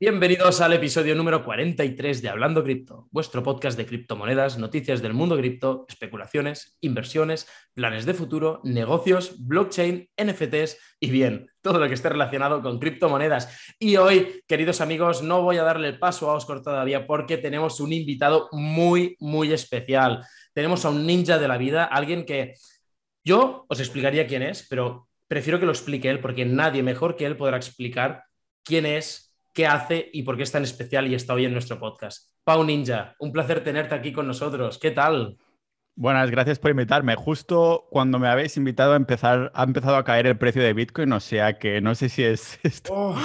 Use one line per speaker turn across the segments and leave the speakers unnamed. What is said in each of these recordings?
Bienvenidos al episodio número 43 de Hablando Cripto, vuestro podcast de criptomonedas, noticias del mundo cripto, especulaciones, inversiones, planes de futuro, negocios, blockchain, NFTs y bien, todo lo que esté relacionado con criptomonedas. Y hoy, queridos amigos, no voy a darle el paso a Oscar todavía porque tenemos un invitado muy, muy especial. Tenemos a un ninja de la vida, alguien que yo os explicaría quién es, pero prefiero que lo explique él porque nadie mejor que él podrá explicar quién es qué hace y por qué es tan especial y está hoy en nuestro podcast. Pau Ninja, un placer tenerte aquí con nosotros. ¿Qué tal?
Buenas, gracias por invitarme. Justo cuando me habéis invitado a empezar, ha empezado a caer el precio de Bitcoin, o sea que no sé si es esto. Oh.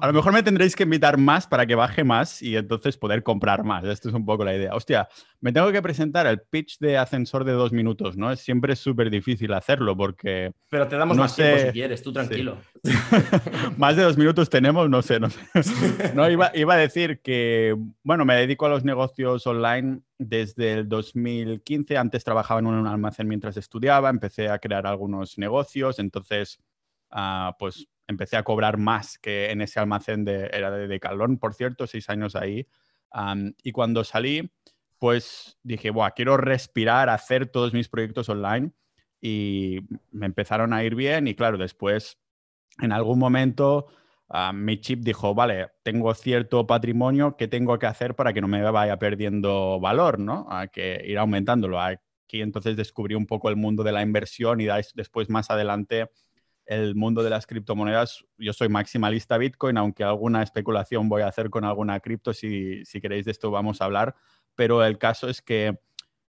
a lo mejor me tendréis que invitar más para que baje más y entonces poder comprar más. Esto es un poco la idea. Hostia, me tengo que presentar el pitch de ascensor de dos minutos, ¿no? Es siempre súper difícil hacerlo porque...
Pero te damos más tiempo si quieres, tú tranquilo.
más de dos minutos tenemos, no sé, no sé. no, iba, iba a decir que, bueno, me dedico a los negocios online desde el 2015. Antes trabajaba en un almacén mientras estudiaba, empecé a crear algunos negocios, entonces, ah, pues empecé a cobrar más que en ese almacén de, era de Decalón, por cierto, seis años ahí. y cuando salí, pues dije, Buah, quiero respirar, hacer todos mis proyectos online y me empezaron a ir bien y claro, después en algún momento Ah, mi chip dijo, vale, tengo cierto patrimonio, ¿qué tengo que hacer para que no me vaya perdiendo valor, ¿no? A que ir aumentándolo. Aquí entonces descubrí un poco el mundo de la inversión y después más adelante el mundo de las criptomonedas. Yo soy maximalista Bitcoin, aunque alguna especulación voy a hacer con alguna cripto, si, si queréis de esto vamos a hablar, pero el caso es que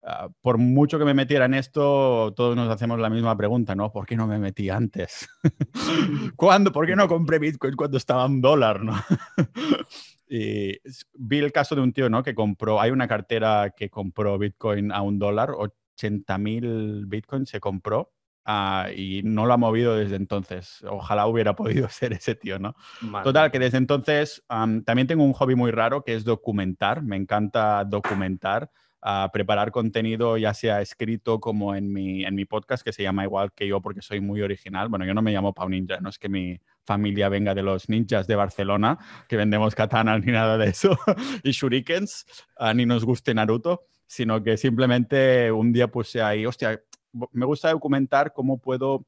Ah, por mucho que me metiera en esto, todos nos hacemos la misma pregunta, ¿no? ¿Por qué no me metí antes? ¿Cuándo? ¿Por qué no compré Bitcoin cuando estaba un dólar, ¿no? vi el caso de un tío, ¿no? Que compró, hay una cartera que compró Bitcoin a un dólar, 80 mil Bitcoin se compró ah, y no lo ha movido desde entonces. Ojalá hubiera podido ser ese tío, ¿no? Total, que desde entonces también tengo un hobby muy raro que es documentar. Me encanta documentar a preparar contenido, ya sea escrito como en mi, en mi podcast, que se llama igual que yo porque soy muy original. Bueno, yo no me llamo Pau Ninja, no es que mi familia venga de los ninjas de Barcelona, que vendemos katanas ni nada de eso, y shurikens, ah, ni nos guste Naruto, sino que simplemente un día puse ahí, hostia, me gusta documentar cómo puedo,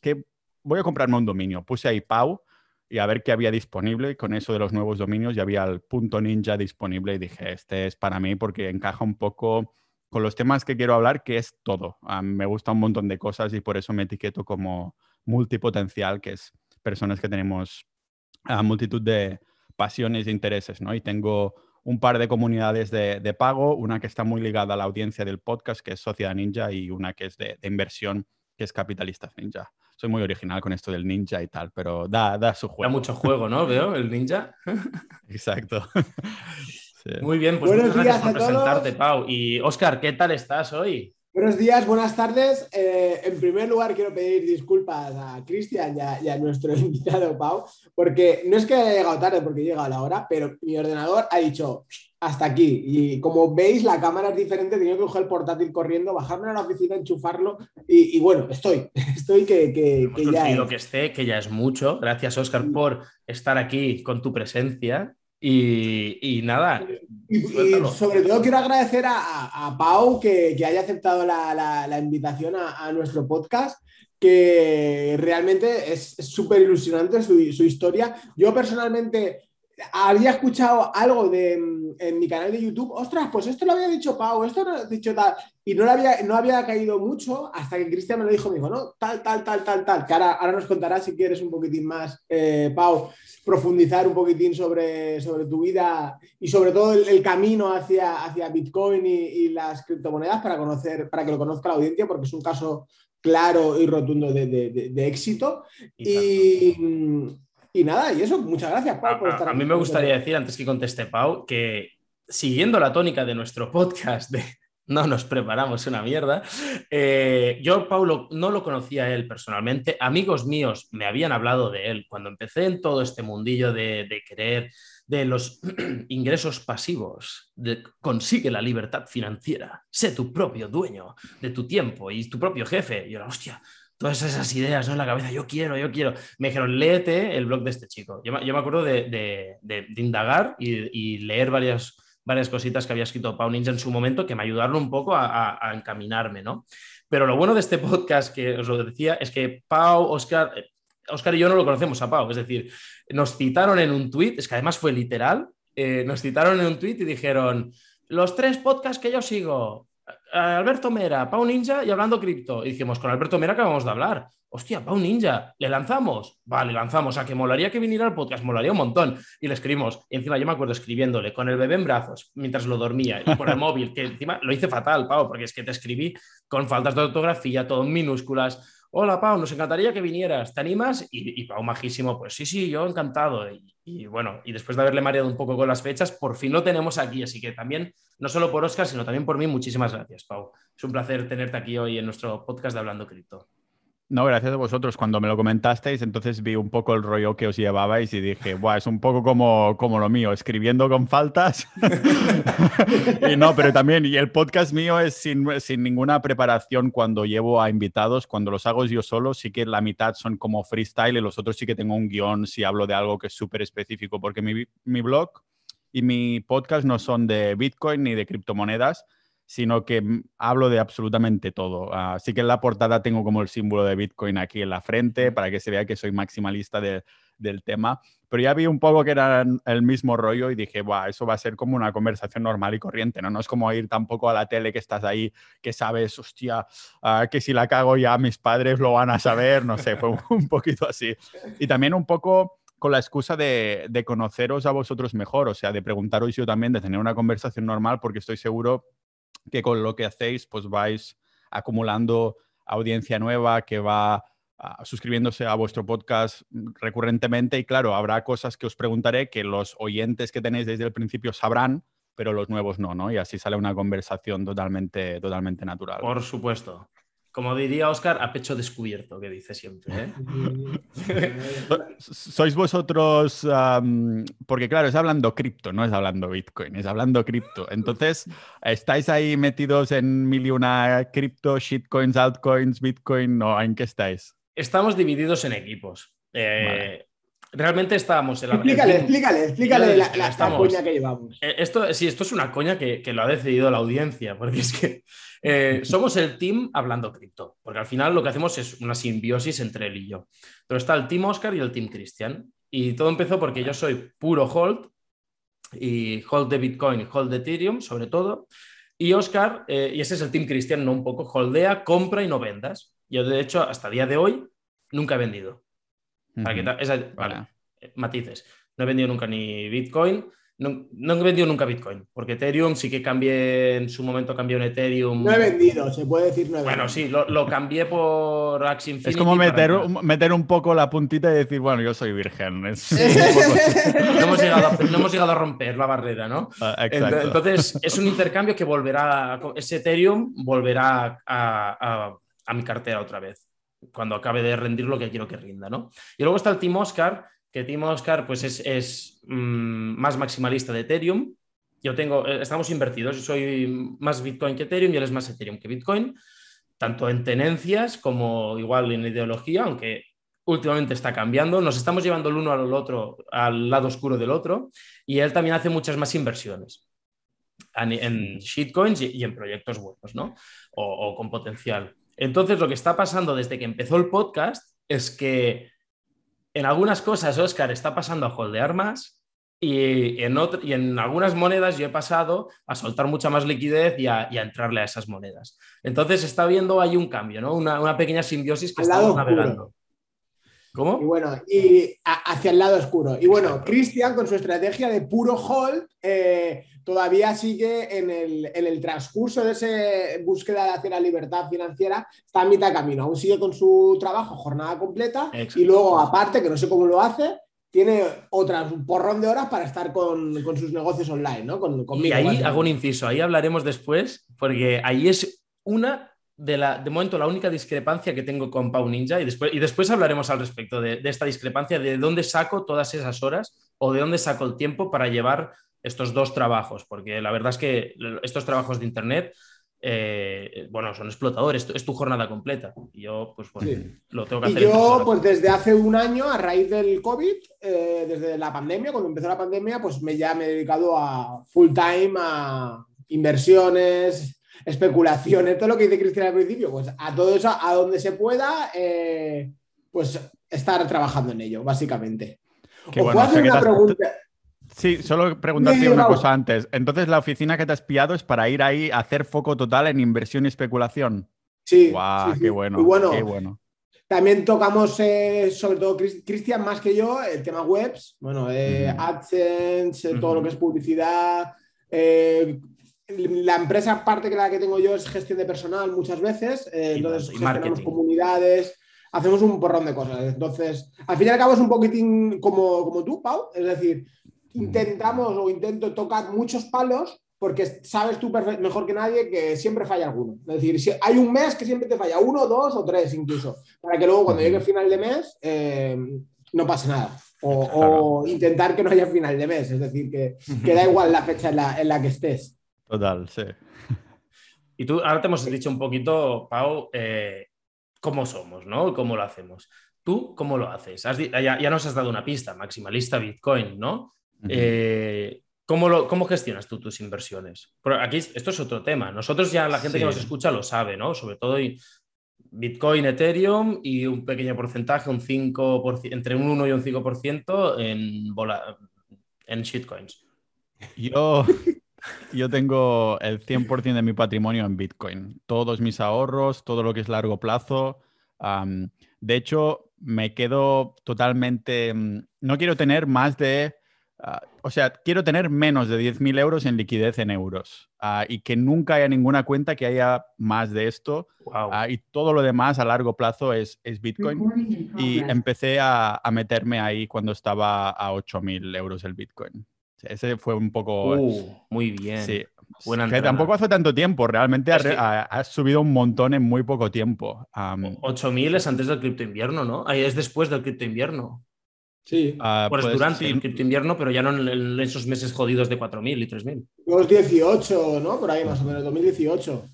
que voy a comprarme un dominio. Puse ahí Pau y a ver qué había disponible. Con eso de los nuevos dominios ya había el punto ninja disponible y dije, este es para mí porque encaja un poco con los temas que quiero hablar, que es todo. me gusta un montón de cosas y por eso me etiqueto como multipotencial, que es personas que tenemos a multitud de pasiones e intereses, ¿no? Y tengo un par de comunidades de, pago, una que está muy ligada a la audiencia del podcast, que es Sociedad Ninja, y una que es de, de inversión, que es Capitalistas Ninja soy muy original con esto del ninja y tal, pero da, da su juego.
Da mucho juego, ¿no? Veo el ninja.
Exacto.
Muy bien, pues Buenos muchas gracias por presentarte, Pau. Y Oscar, ¿qué tal estás hoy?
Buenos días, buenas tardes. Eh, en primer lugar, quiero pedir disculpas a Cristian y, a nuestro invitado Pau, porque no es que haya llegado tarde porque llega a la hora, pero mi ordenador ha dicho hasta aquí. Y como veis, la cámara es diferente, he tenido que coger el portátil corriendo, bajarme a la oficina, enchufarlo y, bueno, estoy, estoy que, que,
que ya... que esté, que ya es mucho. Gracias, Oscar, por estar aquí con tu presencia. Y, nada.
Y, sobre todo quiero agradecer a, Pau que, haya aceptado la, invitación a, nuestro podcast, que realmente es súper ilusionante su, su historia. Yo personalmente había escuchado algo de, mm, en mi canal de YouTube, ostras, pues esto lo había dicho Pau, esto lo ha dicho tal, y no, había, no había caído mucho hasta que Cristian me lo dijo, me dijo, no, tal, tal, tal, tal, tal, que ahora, nos contarás si quieres un poquitín más, eh, Pau, profundizar un poquitín sobre, sobre tu vida y sobre todo el, camino hacia, hacia Bitcoin y, las criptomonedas para, conocer, para que lo conozca la audiencia, porque es un caso claro y rotundo de, éxito. Y, y nada, y eso, muchas gracias, Pau, por estar
A, a mí me gustaría decir, antes que conteste Pau, que siguiendo la tónica de nuestro podcast de no nos preparamos una mierda, eh, yo, Paulo, no lo conocía él personalmente. Amigos míos me habían hablado de él cuando empecé en todo este mundillo de, de querer de los ingresos pasivos, de, consigue la libertad financiera, sé tu propio dueño de tu tiempo y tu propio jefe. Y yo, hostia, todas esas ideas ¿no? en la cabeza, yo quiero, yo quiero. Me dijeron, léete el blog de este chico. Yo, me acuerdo de, indagar y, leer varias, varias cositas que había escrito Pau Ninja en su momento que me ayudaron un poco a, encaminarme, ¿no? Pero lo bueno de este podcast que os lo decía es que Pau, Oscar, Oscar y yo no lo conocemos a Pau, es decir, nos citaron en un tweet, es que además fue literal, eh, nos citaron en un tweet y dijeron, los tres podcasts que yo sigo, Alberto Mera, Pau Ninja y Hablando Cripto. Y dijimos, con Alberto Mera acabamos de hablar. Hostia, Pau Ninja, ¿le lanzamos? Vale, lanzamos. A que molaría que viniera al podcast, molaría un montón. Y le escribimos. Y encima yo me acuerdo escribiéndole con el bebé en brazos mientras lo dormía y por el móvil, que encima lo hice fatal, Pau, porque es que te escribí con faltas de ortografía, todo en minúsculas hola Pau, nos encantaría que vinieras, ¿te animas? Y, Pau majísimo, pues sí, sí, yo encantado. Y, bueno, y después de haberle mareado un poco con las fechas, por fin lo tenemos aquí, así que también, no solo por Oscar, sino también por mí, muchísimas gracias, Pau. Es un placer tenerte aquí hoy en nuestro podcast de Hablando Cripto.
No, gracias a vosotros. Cuando me lo comentasteis, entonces vi un poco el rollo que os llevabais y dije, Buah, es un poco como, como lo mío, escribiendo con faltas. y no, pero también, y el podcast mío es sin, sin, ninguna preparación cuando llevo a invitados, cuando los hago yo solo, sí que la mitad son como freestyle y los otros sí que tengo un guion si hablo de algo que es súper específico, porque mi, mi blog y mi podcast no son de Bitcoin ni de criptomonedas sino que hablo de absolutamente todo. Así que en la portada tengo como el símbolo de Bitcoin aquí en la frente para que se vea que soy maximalista del tema. Pero ya vi un poco que era el mismo rollo y dije, Buah, eso va a ser como una conversación normal y corriente, ¿no? No es como ir tampoco a la tele que estás ahí, que sabes, hostia, ah, que si la cago ya mis padres lo van a saber, no sé, fue un poquito así. Y también un poco con la excusa de, de conoceros a vosotros mejor, o sea, de preguntaros yo también, de tener una conversación normal, porque estoy seguro que con lo que hacéis pues vais acumulando audiencia nueva que va ah, suscribiéndose a vuestro podcast recurrentemente y claro, habrá cosas que os preguntaré que los oyentes que tenéis desde el principio sabrán, pero los nuevos no, ¿no? Y así sale una conversación totalmente, totalmente natural.
Por supuesto. Como diría Oscar, a pecho descubierto, que dice siempre. ¿eh?
Sois vosotros, porque claro, es hablando cripto, no es hablando Bitcoin, es hablando cripto. Entonces, ¿estáis ahí metidos en mil y una cripto, shitcoins, altcoins, Bitcoin? ¿O en qué estáis?
Estamos divididos en equipos. Eh, realmente estábamos
en la. Explícale, explícale, explícale la, coña que llevamos.
Eh, esto, sí, esto es una coña que, lo ha decidido la audiencia, porque es que eh, somos el team hablando cripto, porque al final lo que hacemos es una simbiosis entre él y yo. Pero está el team Oscar y el team Cristian. Y todo empezó porque yo soy puro hold, y hold de Bitcoin hold de Ethereum, sobre todo. Y Oscar, eh, y ese es el team Cristian, no un poco, holdea, compra y no vendas. Yo, de hecho, hasta el día de hoy, nunca he vendido. Para eh, matices. No he vendido nunca ni Bitcoin. No, he vendido nunca Bitcoin, porque Ethereum sí que cambié, en su momento cambié un Ethereum.
No he vendido, se puede decir no
Bueno, sí, lo, cambié por Axie Infinity.
Es como meter, un, meter un poco la puntita y decir, bueno, yo soy virgen. no,
hemos llegado, a romper la barrera, ¿no? Ah, entonces, es un intercambio que volverá, ese Ethereum volverá a mi cartera otra vez cuando acabe de rendir lo que quiero que rinda, ¿no? Y luego está el Team Oscar, que Team Oscar pues es, mm, más maximalista de Ethereum. Yo tengo, eh, estamos invertidos, soy más Bitcoin que Ethereum y él es más Ethereum que Bitcoin, tanto en tenencias como igual en ideología, aunque últimamente está cambiando. Nos estamos llevando el uno al otro, al lado oscuro del otro, y él también hace muchas más inversiones en, shitcoins y, en proyectos buenos, ¿no? o con potencial. Entonces, lo que está pasando desde que empezó el podcast es que en algunas cosas Oscar está pasando a holdear más y en, y en algunas monedas yo he pasado a soltar mucha más liquidez y a, entrarle a esas monedas. Entonces está viendo ahí un cambio, ¿no? Una, pequeña simbiosis que estamos navegando.
¿Cómo? Y bueno, y hacia el lado oscuro. Y bueno, Cristian con su estrategia de puro hold eh, todavía sigue en el, transcurso de esa búsqueda hacia la libertad financiera, está a mitad de camino, aún sigue con su trabajo jornada completa y luego aparte, que no sé cómo lo hace, tiene otras un porrón de horas para estar con, sus negocios online, ¿no? Con,
y ahí hago un inciso, ahí hablaremos después, porque ahí es una de, la, de momento la única discrepancia que tengo con Pau Ninja y después, y después hablaremos al respecto de, de, esta discrepancia, de dónde saco todas esas horas o de dónde saco el tiempo para llevar estos dos trabajos, porque la verdad es que estos trabajos de Internet eh, bueno, son explotadores, es tu jornada completa. Y yo, pues bueno, lo tengo que hacer.
Y yo, pues desde hace un año, a raíz del COVID, eh, desde la pandemia, cuando empezó la pandemia, pues me, ya me he dedicado a full time, a inversiones, especulaciones, todo lo que dice Cristian al principio, pues a todo eso, a donde se pueda, eh, pues estar trabajando en ello, básicamente.
Qué Os hacer una pregunta. Sí, solo preguntarte una cosa antes. Entonces, la oficina que te has pillado es para ir ahí a hacer foco total en inversión y especulación.
Sí.
Wow, Qué bueno. qué bueno.
También tocamos, eh, sobre todo Cristian más que yo, el tema webs, bueno, eh, AdSense, eh, todo lo que es publicidad. la empresa parte que la que tengo yo es gestión de personal muchas veces, entonces gestionamos comunidades, hacemos un porrón de cosas. Entonces, al fin y al cabo es un poquitín como, como tú, Pau, es decir, intentamos o intento tocar muchos palos porque sabes tú mejor que nadie que siempre falla alguno. Es decir, si hay un mes que siempre te falla, uno, dos o tres incluso, para que luego cuando llegue el final de mes eh, no pase nada. O, intentar que no haya final de mes, es decir, que, que da igual la fecha en la, que estés.
Total, sí.
Y tú, ahora te hemos dicho un poquito, Pau, eh, cómo somos, ¿no? ¿Cómo lo hacemos? ¿Tú cómo lo haces? ya, ya, nos has dado una pista, maximalista Bitcoin, ¿no? Eh, ¿cómo, gestionas tú tus inversiones? aquí esto es otro tema. Nosotros ya la gente que nos escucha lo sabe, ¿no? Sobre todo Bitcoin, Ethereum y un pequeño porcentaje, un 5%, entre un 1 y un 5% en, en shitcoins.
Yo, yo tengo el 100% de mi patrimonio en Bitcoin. Todos mis ahorros, todo lo que es largo plazo. de hecho, me quedo totalmente... Mm, no quiero tener más de Ah, o sea, quiero tener menos de 10.000 euros en liquidez en euros ah, y que nunca haya ninguna cuenta que haya más de esto. Ah, y todo lo demás a largo plazo es, es Bitcoin. Y empecé a, a, meterme ahí cuando estaba a 8.000 euros el Bitcoin. Ese fue un poco...
Uh, muy bien.
Sí. que tampoco hace tanto tiempo, realmente ha, subido un montón en muy poco tiempo.
8.000 es antes del cripto invierno, ¿no? Ahí es después del cripto invierno.
Sí.
Ah, pues, durante el invierno, pero ya no en, esos meses jodidos de 4.000 y 3.000.
2018, ¿no? Por ahí más o menos, 2018.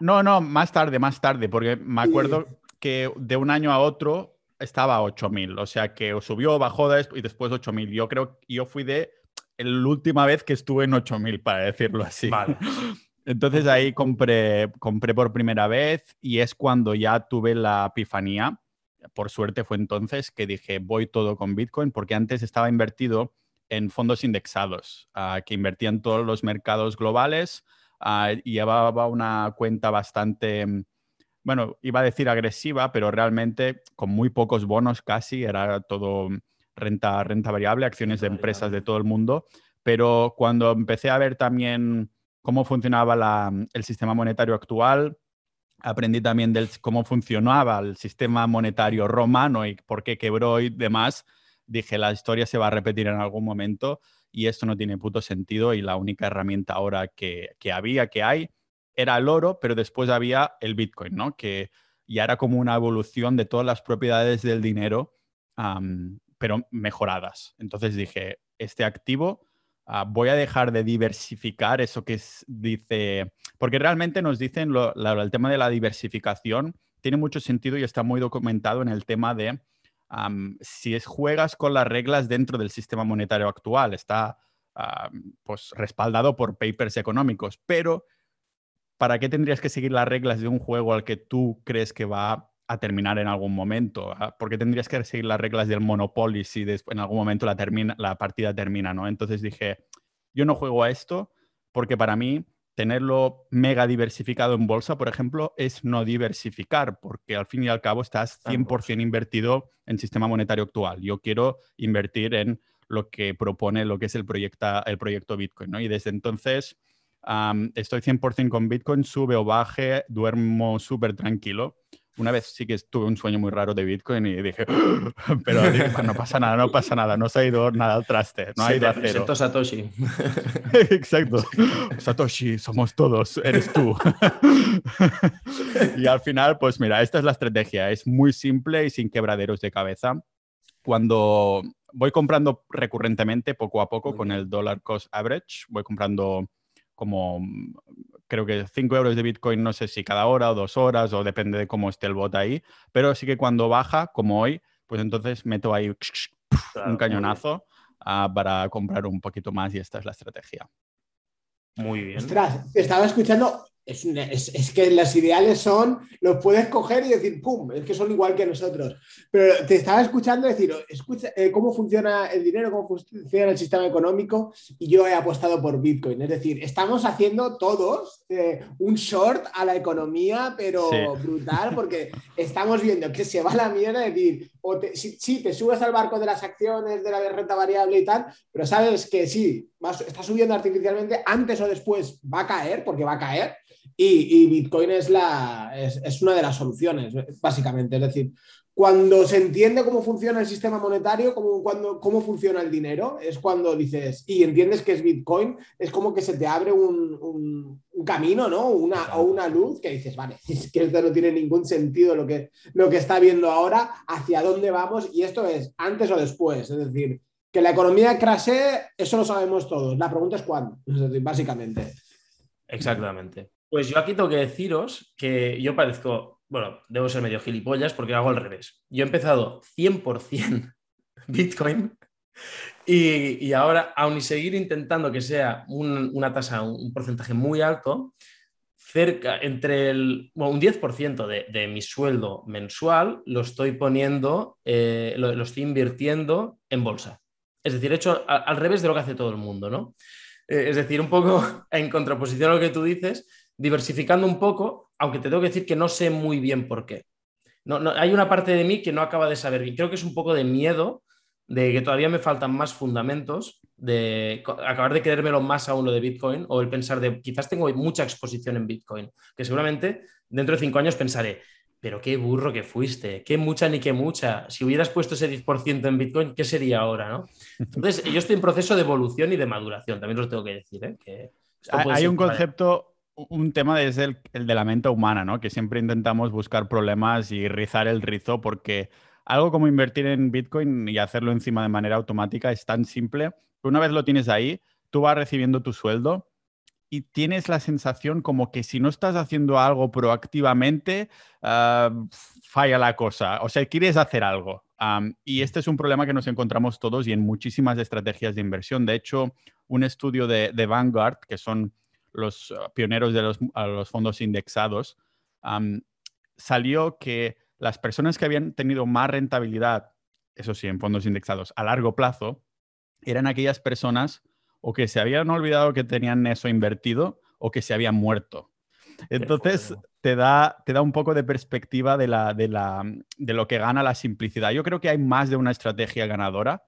no, no, más tarde, más tarde, porque me acuerdo que de un año a otro estaba a 8.000, o sea que subió, bajó y después 8.000. Yo creo que yo fui de la última vez que estuve en 8.000, para decirlo así.
Vale.
Entonces ahí compré, compré por primera vez y es cuando ya tuve la epifanía por suerte fue entonces que dije, voy todo con Bitcoin, porque antes estaba invertido en fondos indexados, ah, que invertían todos los mercados globales ah, y llevaba una cuenta bastante, mm, bueno, iba a decir agresiva, pero realmente con muy pocos bonos casi, era todo renta, renta variable, acciones de empresas de todo el mundo. Pero cuando empecé a ver también cómo funcionaba el sistema monetario actual, aprendí también de cómo funcionaba el sistema monetario romano y por qué quebró y demás, dije, la historia se va a repetir en algún momento y esto no tiene puto sentido y la única herramienta ahora que, había, que hay, era el oro, pero después había el Bitcoin, ¿no? Que ya era como una evolución de todas las propiedades del dinero, pero mejoradas. Entonces dije, este activo Ah, voy a dejar de diversificar eso que dice, porque realmente nos dicen el tema de la diversificación tiene mucho sentido y está muy documentado en el tema de si es, juegas con las reglas dentro del sistema monetario actual, está pues respaldado por papers económicos, pero ¿para qué tendrías que seguir las reglas de un juego al que tú crees que va a terminar en algún momento. Ah, porque tendrías que seguir las reglas del Monopoly si en algún momento la, termina, la partida termina, ¿no? Entonces dije, yo no juego a esto porque para mí tenerlo mega diversificado en bolsa, por ejemplo, es no diversificar, porque al fin y al cabo estás 100% invertido en sistema monetario actual. Yo quiero invertir en lo que propone lo que es el, proyecta, el proyecto Bitcoin, ¿no? Y desde entonces estoy 100% con Bitcoin, sube o baje, duermo súper tranquilo una vez sí que tuve un sueño muy raro de Bitcoin y dije, pero no pasa nada, no pasa nada, no se ha ido nada al traste, no ha ido a cero.
Satoshi.
Exacto. Satoshi, somos todos, eres tú. y al final, pues mira, esta es la estrategia, es muy simple y sin quebraderos de cabeza. Cuando voy comprando recurrentemente, poco a poco, con el dollar cost average, voy comprando como creo que 5 euros de Bitcoin, no sé si cada hora o dos horas o depende de cómo esté el bot ahí, pero sí que cuando baja, como hoy, pues entonces meto ahí un cañonazo uh, para comprar un poquito más y esta es la estrategia.
Muy bien.
Ostras, estaba escuchando es, que las ideales son, los puedes coger y decir, ¡pum! Es que son igual que nosotros. Pero te estaba escuchando decir, escucha, eh, cómo funciona el dinero, cómo funciona el sistema económico, y yo he apostado por Bitcoin. Es decir, estamos haciendo todos eh, un short a la economía, pero brutal, porque estamos viendo que se va la mierda, es decir, o sí, te subes al barco de las acciones, de la renta variable y tal, pero sabes que sí, está subiendo artificialmente, antes o después va a caer, porque va a caer y, Bitcoin es, la, es, una de las soluciones, básicamente. Es decir, cuando se entiende cómo funciona el sistema monetario, cómo, cuando, cómo funciona el dinero, es cuando dices, y entiendes que es Bitcoin, es como que se te abre un, camino, ¿no? Una, o una luz que dices, vale, es que esto no tiene ningún sentido lo que, lo que está viendo ahora, hacia dónde vamos, y esto es antes o después. Es decir, que la economía crashe, eso lo sabemos todos. La pregunta es cuándo, es decir, básicamente.
Exactamente. Pues yo aquí tengo que deciros que yo parezco, bueno, debo ser medio gilipollas porque hago al revés. Yo he empezado 100% Bitcoin y, ahora, aun y seguir intentando que sea una tasa, un porcentaje muy alto, cerca entre un 10% de, mi sueldo mensual lo estoy poniendo, eh, lo, estoy invirtiendo en bolsa. Es decir, hecho al, revés de lo que hace todo el mundo, ¿no? Eh, es decir, un poco en contraposición a lo que tú dices, diversificando un poco, aunque te tengo que decir que no sé muy bien por qué. No, hay una parte de mí que no acaba de saber bien. Creo que es un poco de miedo de que todavía me faltan más fundamentos, de acabar de creérmelo más a uno de Bitcoin o el pensar de quizás tengo mucha exposición en Bitcoin, que seguramente dentro de cinco años pensaré, pero qué burro que fuiste, qué mucha ni qué mucha. Si hubieras puesto ese 10% en Bitcoin, ¿qué sería ahora? ¿no? Entonces, yo estoy en proceso de evolución y de maduración, también os tengo que decir. ¿eh? Que
hay un concepto un tema es el, de la mente humana, ¿no? Que siempre intentamos buscar problemas y rizar el rizo porque algo como invertir en Bitcoin y hacerlo encima de manera automática es tan simple una vez lo tienes ahí, tú vas recibiendo tu sueldo y tienes la sensación como que si no estás haciendo algo proactivamente, ah, falla la cosa. O sea, quieres hacer algo. y este es un problema que nos encontramos todos y en muchísimas estrategias de inversión. De hecho, un estudio de, de Vanguard, que son los uh, pioneros de los, fondos indexados, salió que las personas que habían tenido más rentabilidad, eso sí, en fondos indexados a largo plazo, eran aquellas personas o que se habían olvidado que tenían eso invertido o que se habían muerto. Entonces, te da, te da un poco de perspectiva de, la, de, la, de lo que gana la simplicidad. Yo creo que hay más de una estrategia ganadora,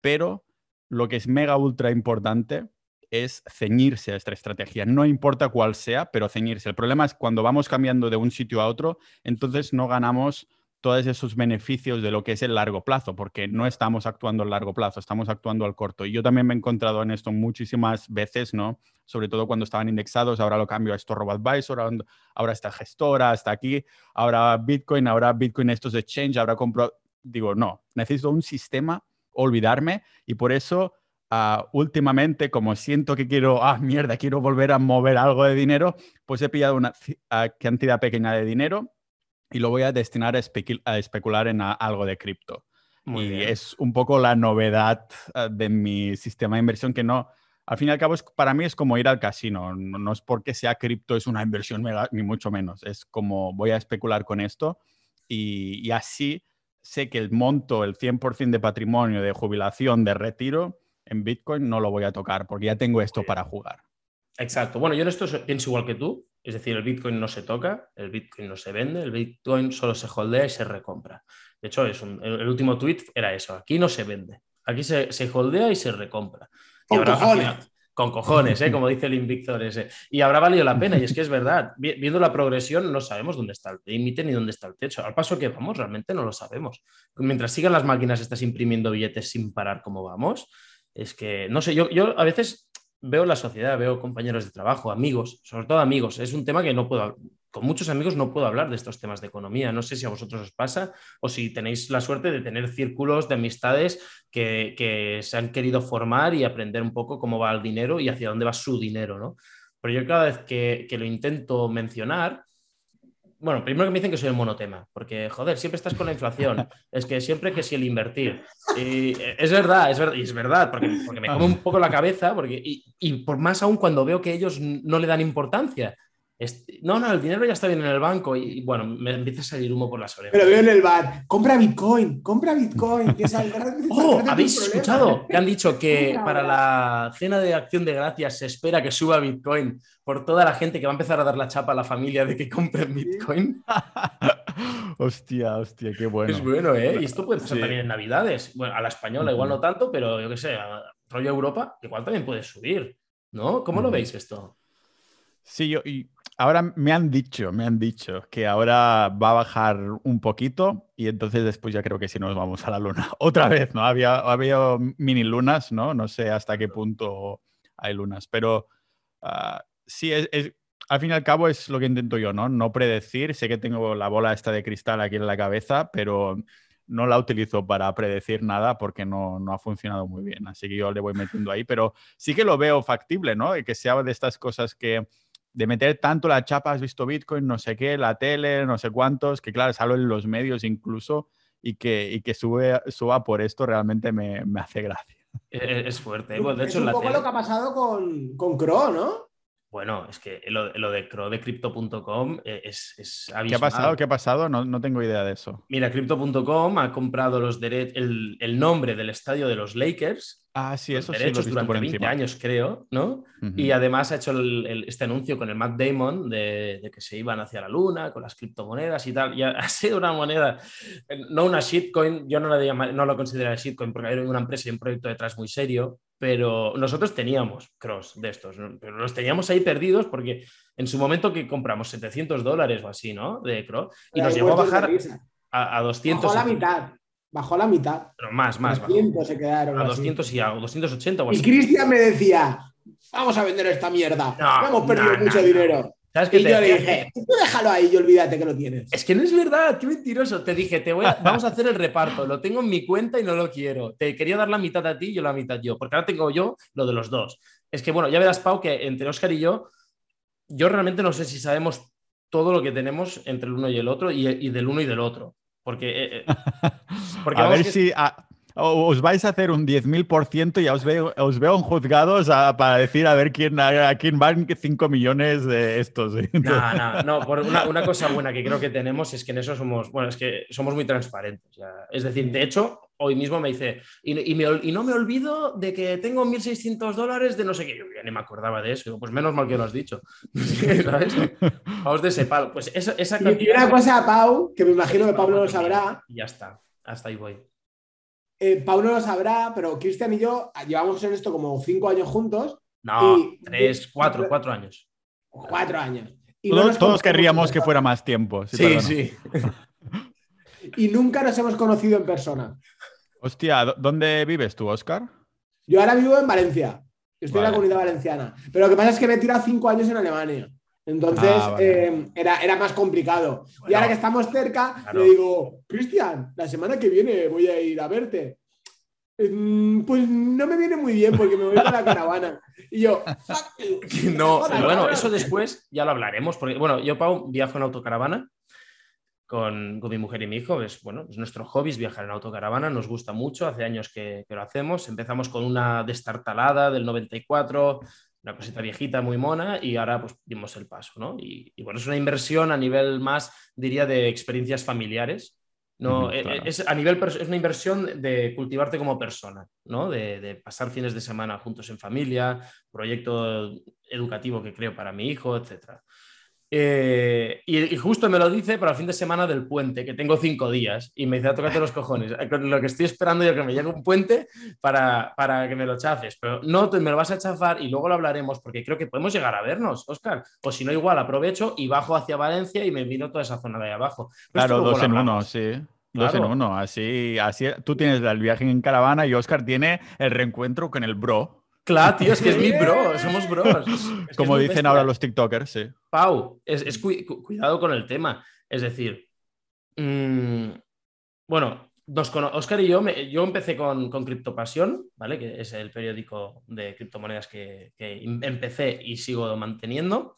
pero lo que es mega ultra importante es ceñirse a esta estrategia. No importa cuál sea, pero ceñirse. El problema es cuando vamos cambiando de un sitio a otro, entonces no ganamos todos esos beneficios de lo que es el largo plazo, porque no estamos actuando al largo plazo, estamos actuando al corto. Y yo también me he encontrado en esto muchísimas veces, ¿no? Sobre todo cuando estaban indexados, ahora lo cambio a esto RoboAdvisor, ahora está gestora, está aquí, ahora Bitcoin, ahora Bitcoin estos exchange, ahora compro, digo, no, necesito un sistema, olvidarme, y por eso Ah, últimamente, como siento que quiero, ah, mierda, quiero volver a mover algo de dinero, pues he pillado una ah, cantidad pequeña de dinero y lo voy a destinar a, especular en algo de cripto. y es un poco la novedad ah, de mi sistema de inversión que no, al fin y al cabo, para mí es como ir al casino. No, es porque sea cripto, es una inversión ni mucho menos. Es como voy a especular con esto y, y así sé que el monto, el 100% de patrimonio, de jubilación, de retiro, en Bitcoin no lo voy a tocar porque ya tengo esto para jugar.
Exacto. Bueno, yo en esto pienso igual que tú. Es decir, el Bitcoin no se toca, el Bitcoin no se vende, el Bitcoin solo se holdea y se recompra. De hecho, es el, último tweet era eso. Aquí no se vende. Aquí se, se holdea y se recompra.
Con cojones.
con cojones, ¿eh? como dice el Invictor ese. Y habrá valido la pena. Y es que es verdad. Viendo la progresión, no sabemos dónde está el límite ni dónde está el techo. Al paso que vamos, realmente no lo sabemos. Mientras sigan las máquinas estás imprimiendo billetes sin parar como vamos, es que, no sé, yo, yo a veces veo la sociedad, veo compañeros de trabajo, amigos, sobre todo amigos. Es un tema que no puedo, con muchos amigos no puedo hablar de estos temas de economía. No sé si a vosotros os pasa o si tenéis la suerte de tener círculos de amistades que, que se han querido formar y aprender un poco cómo va el dinero y hacia dónde va su dinero, ¿no? pero yo cada vez que, que lo intento mencionar, bueno, primero que me dicen que soy el monotema, porque, joder, siempre estás con la inflación. es que siempre que si el invertir. Y es verdad, es verdad, y es verdad, porque, porque me come un poco la cabeza, porque, y, y, por más aún cuando veo que ellos no le dan importancia. No, no, el dinero ya está bien en el banco y, bueno, me empieza a salir humo por las orejas.
Pero veo en el bar, compra Bitcoin, compra Bitcoin. Que
oh, ¿habéis escuchado? Que han dicho que para la cena de acción de gracias se espera que suba Bitcoin por toda la gente que va a empezar a dar la chapa a la familia de que compren Bitcoin.
hostia, hostia, qué bueno.
Es bueno, ¿eh? Y esto puede pasar también en Navidades. Bueno, a la española igual no tanto, pero yo qué sé, a rollo Europa igual también puede subir, ¿no? ¿Cómo lo veis esto?
Sí, yo, y ahora me han dicho, me han dicho que ahora va a bajar un poquito y entonces después ya creo que sí nos vamos a la luna. Otra vez, ¿no? Había, había mini lunas, ¿no? No sé hasta qué punto hay lunas, pero uh, sí, es, es, al fin y al cabo es lo que intento yo, ¿no? No predecir. Sé que tengo la bola esta de cristal aquí en la cabeza, pero no la utilizo para predecir nada porque no, no, ha funcionado muy bien. Así que yo le voy metiendo ahí, pero sí que lo veo factible, ¿no? Que sea de estas cosas que de meter tanto la chapa, has visto Bitcoin, no sé qué, la tele, no sé cuántos, que claro, salgo en los medios incluso y que, y que sube, suba por esto realmente me, me hace gracia.
Es fuerte. ¿eh? Bueno, de
es
hecho,
un
la
poco
tele...
lo que ha pasado con, con Cro, ¿no?
Bueno, es que lo, lo de Cro de Crypto.com es, es abismal.
¿Qué ha pasado? ¿Qué ha pasado? No, no tengo idea de eso.
Mira, Crypto.com ha comprado los el, el, nombre del estadio de los Lakers.
Ah, sí, eso
derechos
sí lo he visto
durante
por
20
encima.
años, creo, ¿no? Uh -huh. Y además ha hecho el, el, este anuncio con el Matt Damon de, de, que se iban hacia la luna con las criptomonedas y tal. Y ha, ha sido una moneda, no una shitcoin, yo no la, llama, no la considero shitcoin porque hay una empresa y un proyecto detrás muy serio, pero nosotros teníamos cross de estos, ¿no? pero los teníamos ahí perdidos porque en su momento que compramos 700 dólares o así, ¿no? De cross, y nos llegó a bajar a, a 200.
Bajó a la mitad. Bajó a la mitad.
Pero más, más.
200 bajó. se quedaron.
A
así.
200 y a 280 o
así. Y Cristian me decía, vamos a vender esta mierda. No, hemos perdido
no,
mucho dinero.
¿Sabes qué
y
te
yo le dije, tú déjalo ahí y olvídate que lo tienes.
Es que no es verdad, qué mentiroso. Te dije, te voy a, vamos a hacer el reparto. Lo tengo en mi cuenta y no lo quiero. Te quería dar la mitad a ti y yo la mitad yo, porque ahora tengo yo lo de los dos. Es que, bueno, ya verás, Pau, que entre Oscar y yo, yo realmente no sé si sabemos todo lo que tenemos entre el uno y el otro y, y del uno y del otro. Porque. Eh,
porque a ver que... si. A os vais a hacer un 10.000% y ya os veo, os veo en juzgados a, para decir a ver quién, a, a quién van 5 millones de estos. ¿eh?
No, no, no. Por una, una, cosa buena que creo que tenemos es que en eso somos, bueno, es que somos muy transparentes. Ya. Es decir, de hecho, hoy mismo me dice, y, y, me, y, no me olvido de que tengo 1.600 dólares de no sé qué. Yo ya ni me acordaba de eso. Pues menos mal que lo has dicho. ¿Sabes? Vamos de ese palo. Pues esa, esa
cantidad... Y una cosa a Pau, que me imagino que Pablo lo sabrá.
Y ya está. Hasta ahí voy.
Eh, Pau no lo sabrá, pero Cristian y yo llevamos en esto como cinco años juntos.
No,
y,
tres, cuatro, cuatro años.
Cuatro años.
Y todos, no todos querríamos que fuera más tiempo.
Sí, sí.
sí. y nunca nos hemos conocido en persona.
Hostia, ¿dónde vives tú, Oscar?
Yo ahora vivo en Valencia. Estoy vale. en la comunidad valenciana. Pero lo que pasa es que me he tirado cinco años en Alemania. Entonces ah, vale. eh, era, era, más complicado. Bueno, y ahora que estamos cerca, claro. le digo, Cristian, la semana que viene voy a ir a verte. Mm, pues no me viene muy bien porque me voy con la caravana. Y yo,
no, bueno, eso después ya lo hablaremos. Porque, bueno, yo, Pau, viajo en autocaravana con, con mi mujer y mi hijo. Es, bueno, es nuestro hobby, es viajar en autocaravana. Nos gusta mucho, hace años que, que lo hacemos. Empezamos con una destartalada del 94, una cosita viejita muy mona y ahora pues dimos el paso, ¿no? Y, y, bueno, es una inversión a nivel más, diría, de experiencias familiares. No, claro. es, a nivel, es una inversión de cultivarte como persona, ¿no? De, de, pasar fines de semana juntos en familia, proyecto educativo que creo para mi hijo, etcétera. Eh, y, y, justo me lo dice para el fin de semana del puente, que tengo cinco días, y me dice, tócate los cojones. Lo que estoy esperando yo que me llegue un puente para, para que me lo chafes, pero no te, me lo vas a chafar y luego lo hablaremos, porque creo que podemos llegar a vernos, Oscar. O si no, igual aprovecho y bajo hacia Valencia y me vino toda esa zona de ahí abajo.
Pero claro, dos en uno, sí. Dos claro. en uno, así, así tú tienes el viaje en caravana y Oscar tiene el reencuentro con el bro.
Claro, tío, es que es mi bro, somos bros.
Es Como dicen bestia. ahora los TikTokers, sí.
Pau, es, es cu cuidado con el tema. Es decir, mmm, bueno, Oscar y yo, yo empecé con, con Criptopasión, ¿vale? Que es el periódico de criptomonedas que, empecé y sigo manteniendo.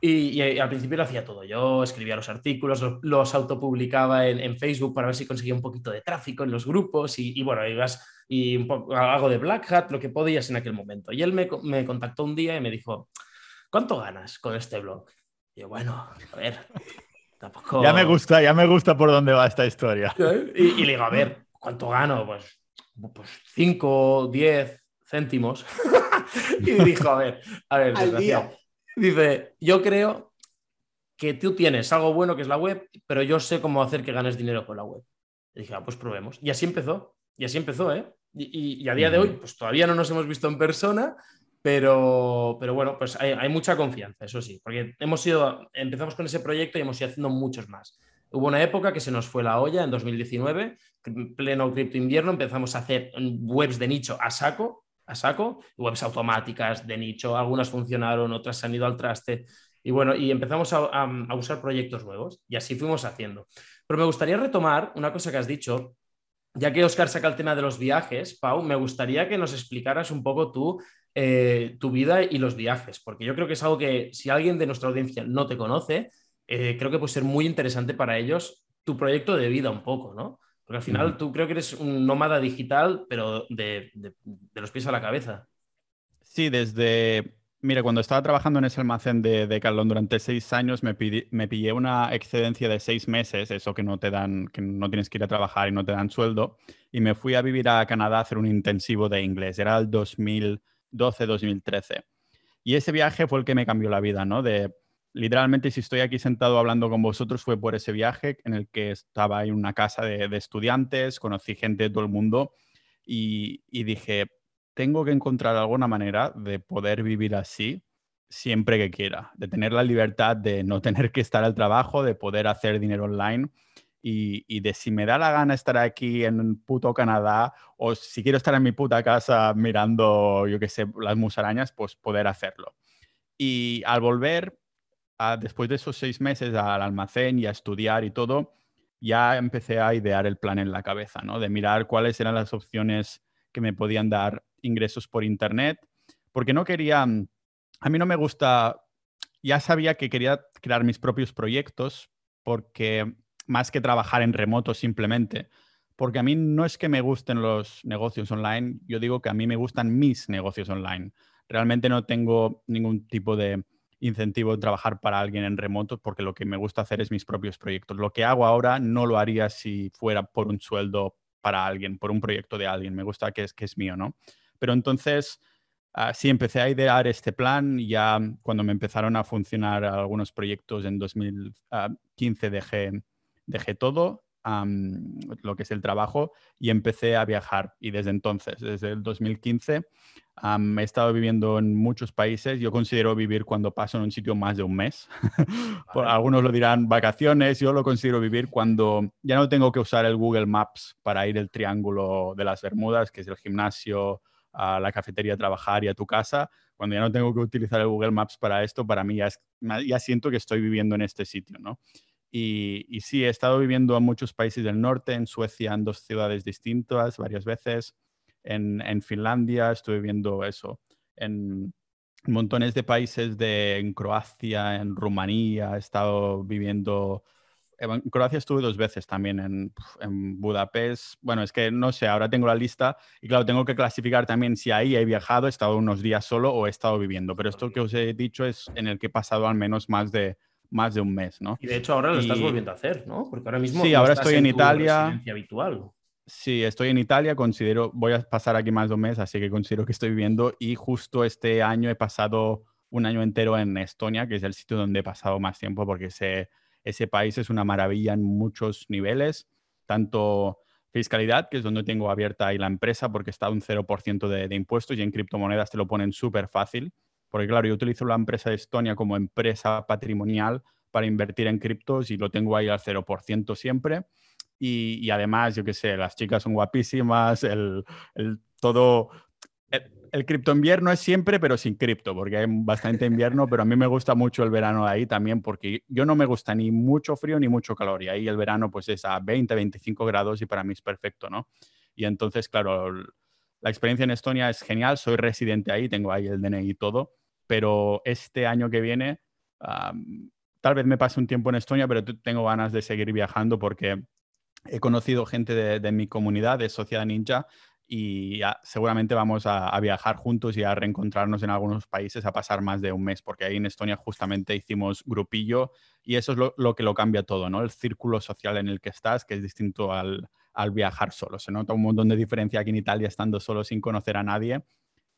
Y, al principio lo hacía todo. Yo escribía los artículos, los, autopublicaba en, Facebook para ver si conseguía un poquito de tráfico en los grupos y, bueno, ibas y un poco, algo de Black Hat, lo que podías en aquel momento. Y él me, me contactó un día y me dijo, ¿cuánto ganas con este blog? Y yo, bueno, a ver,
ya me gusta, ya me gusta por dónde va esta historia.
Y, le digo, a ver, ¿cuánto gano? Pues, pues 5, 10 céntimos. y dijo, a ver, a ver, dice, yo creo que tú tienes algo bueno que es la web, pero yo sé cómo hacer que ganes dinero con la web. Y dije, ah, pues probemos. Y así empezó, y así empezó, ¿eh? Y, a día de hoy, pues todavía no nos hemos visto en persona, pero, pero bueno, pues hay, mucha confianza, eso sí, porque hemos ido, empezamos con ese proyecto y hemos ido haciendo muchos más. Hubo una época que se nos fue la olla en 2019, en pleno cripto invierno, empezamos a hacer webs de nicho a saco, a saco, webs automáticas de nicho, algunas funcionaron, otras se han ido al traste. Y bueno, y empezamos a, a usar proyectos nuevos y así fuimos haciendo. Pero me gustaría retomar una cosa que has dicho, ya que Oscar saca el tema de los viajes, Pau, me gustaría que nos explicaras un poco tú eh, tu vida y los viajes, porque yo creo que es algo que si alguien de nuestra audiencia no te conoce, eh, creo que puede ser muy interesante para ellos tu proyecto de vida un poco, ¿no? Porque al final tú creo que eres un nómada digital, pero de, los pies a la cabeza.
Sí, desde... Mira, cuando estaba trabajando en ese almacén de, de Carlón durante seis años, me, me pillé una excedencia de seis meses, eso que no te dan, que no tienes que ir a trabajar y no te dan sueldo, y me fui a vivir a Canadá a hacer un intensivo de inglés. Era el 2000 2012-2013. Y ese viaje fue el que me cambió la vida, ¿no? De, literalmente, si estoy aquí sentado hablando con vosotros, fue por ese viaje en el que estaba en una casa de, estudiantes, conocí gente de todo el mundo y, dije, tengo que encontrar alguna manera de poder vivir así siempre que quiera, de tener la libertad de no tener que estar al trabajo, de poder hacer dinero online y, de si me da la gana estar aquí en puto Canadá o si quiero estar en mi puta casa mirando, yo qué sé, las musarañas, pues poder hacerlo. Y al volver, después de esos seis meses al almacén y a estudiar y todo, ya empecé a idear el plan en la cabeza, ¿no? De mirar cuáles eran las opciones que me podían dar ingresos por Internet, porque no quería, a mí no me gusta, ya sabía que quería crear mis propios proyectos porque más que trabajar en remoto simplemente. Porque a mí no es que me gusten los negocios online, yo digo que a mí me gustan mis negocios online. Realmente no tengo ningún tipo de incentivo de trabajar para alguien en remoto porque lo que me gusta hacer es mis propios proyectos. Lo que hago ahora no lo haría si fuera por un sueldo para alguien, por un proyecto de alguien. Me gusta que es, que es mío, ¿no? Pero entonces, uh, sí, empecé a idear este plan. Ya cuando me empezaron a funcionar algunos proyectos en 2015 dejé dejé todo, lo que es el trabajo, y empecé a viajar. Y desde entonces, desde el 2015, he estado viviendo en muchos países. Yo considero vivir cuando paso en un sitio más de un mes. algunos lo dirán vacaciones, yo lo considero vivir cuando ya no tengo que usar el Google Maps para ir el triángulo de las Bermudas, que es el gimnasio, a la cafetería a trabajar y a tu casa, cuando ya no tengo que utilizar el Google Maps para esto, para mí ya, ya siento que estoy viviendo en este sitio, ¿no? Y, sí, he estado viviendo en muchos países del norte, en Suecia, en dos ciudades distintas varias veces. En, Finlandia estuve viviendo eso. En montones de países de en Croacia, en Rumanía, he estado viviendo. En Croacia estuve dos veces también, en, en, Budapest. Bueno, es que no sé, ahora tengo la lista y claro, tengo que clasificar también si ahí he viajado, he estado unos días solo o he estado viviendo. Pero esto que os he dicho es en el que he pasado al menos más de, más de un mes, ¿no?
Y de hecho ahora lo estás volviendo a hacer, ¿no?
Porque ahora mismo sí, ahora estoy en, Italia. habitual. Sí, estoy en Italia, considero, voy a pasar aquí más de un mes, así que considero que estoy viviendo y justo este año he pasado un año entero en Estonia, que es el sitio donde he pasado más tiempo porque ese, ese país es una maravilla en muchos niveles, tanto fiscalidad, que es donde tengo abierta ahí la empresa porque está un 0% de, de impuestos y en criptomonedas te lo ponen súper fácil. Porque claro, yo utilizo la empresa de Estonia como empresa patrimonial para invertir en criptos y lo tengo ahí al 0% siempre. Y, además, yo qué sé, las chicas son guapísimas, el, todo... el cripto invierno es siempre, pero sin cripto, porque hay bastante invierno, pero a mí me gusta mucho el verano ahí también, porque yo no me gusta ni mucho frío ni mucho calor, y ahí el verano pues es a 20, 25 grados y para mí es perfecto, ¿no? Y entonces, claro, la experiencia en Estonia es genial, soy residente ahí, tengo ahí el DNI y todo, pero este año que viene, tal vez me pase un tiempo en Estonia, pero tengo ganas de seguir viajando porque he conocido gente de, de mi comunidad, de Sociedad Ninja, y seguramente vamos a, viajar juntos y a reencontrarnos en algunos países a pasar más de un mes, porque ahí en Estonia justamente hicimos grupillo y eso es lo, que lo cambia todo, ¿no? El círculo social en el que estás, que es distinto al, viajar solo. Se nota un montón de diferencia aquí en Italia estando solo sin conocer a nadie,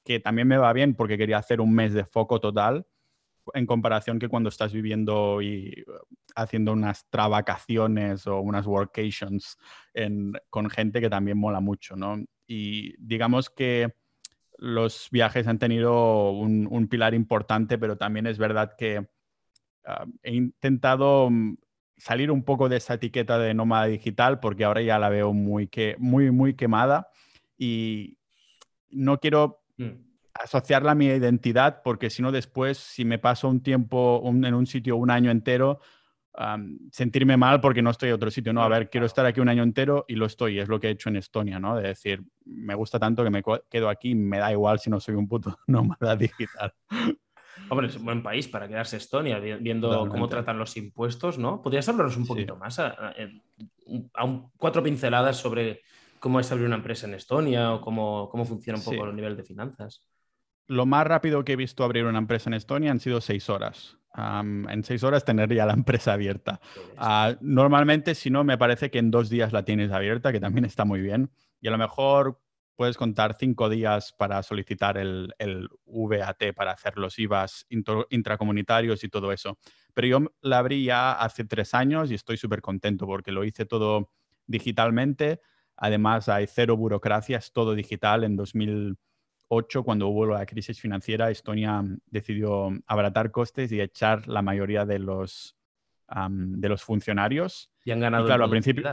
que también me va bien porque quería hacer un mes de foco total en comparación que cuando estás viviendo y haciendo unas travacaciones o unas workations con gente que también mola mucho, ¿no? Y digamos que los viajes han tenido un, pilar importante, pero también es verdad que ah, he intentado mm, salir un poco de esa etiqueta de nómada digital porque ahora ya la veo muy, que, muy, muy quemada y no quiero mm. asociarla a mi identidad porque si no después, si me paso un tiempo en un sitio un año entero, sentirme mal porque no estoy en otro sitio. No, a ver, quiero estar aquí un año entero y lo estoy. Es lo que he hecho en Estonia, ¿no? De decir, me gusta tanto que me quedo aquí, me da igual si no soy un puto nómada digital.
Hombre, es un buen país para quedarse Estonia, viendo cómo tratan los impuestos, ¿no? ¿Podrías hablarnos un poquito más? A, a, cuatro pinceladas sobre cómo es abrir una empresa en Estonia o cómo, cómo funciona un poco el nivel de finanzas.
Lo más rápido que he visto abrir una empresa en Estonia han sido seis horas en seis horas tener ya la empresa abierta. Ah, normalmente, si no, me parece que en dos días la tienes abierta, que también está muy bien. Y a lo mejor puedes contar cinco días para solicitar el, el VAT, para hacer los IVAs intracomunitarios y todo eso. Pero yo la abrí ya hace tres años y estoy súper contento porque lo hice todo digitalmente. Además, hay cero burocracia, es todo digital. En 2000 cuando hubo la crisis financiera, Estonia decidió abaratar costes y echar la mayoría de los, de los funcionarios.
Y han ganado. claro, al principio.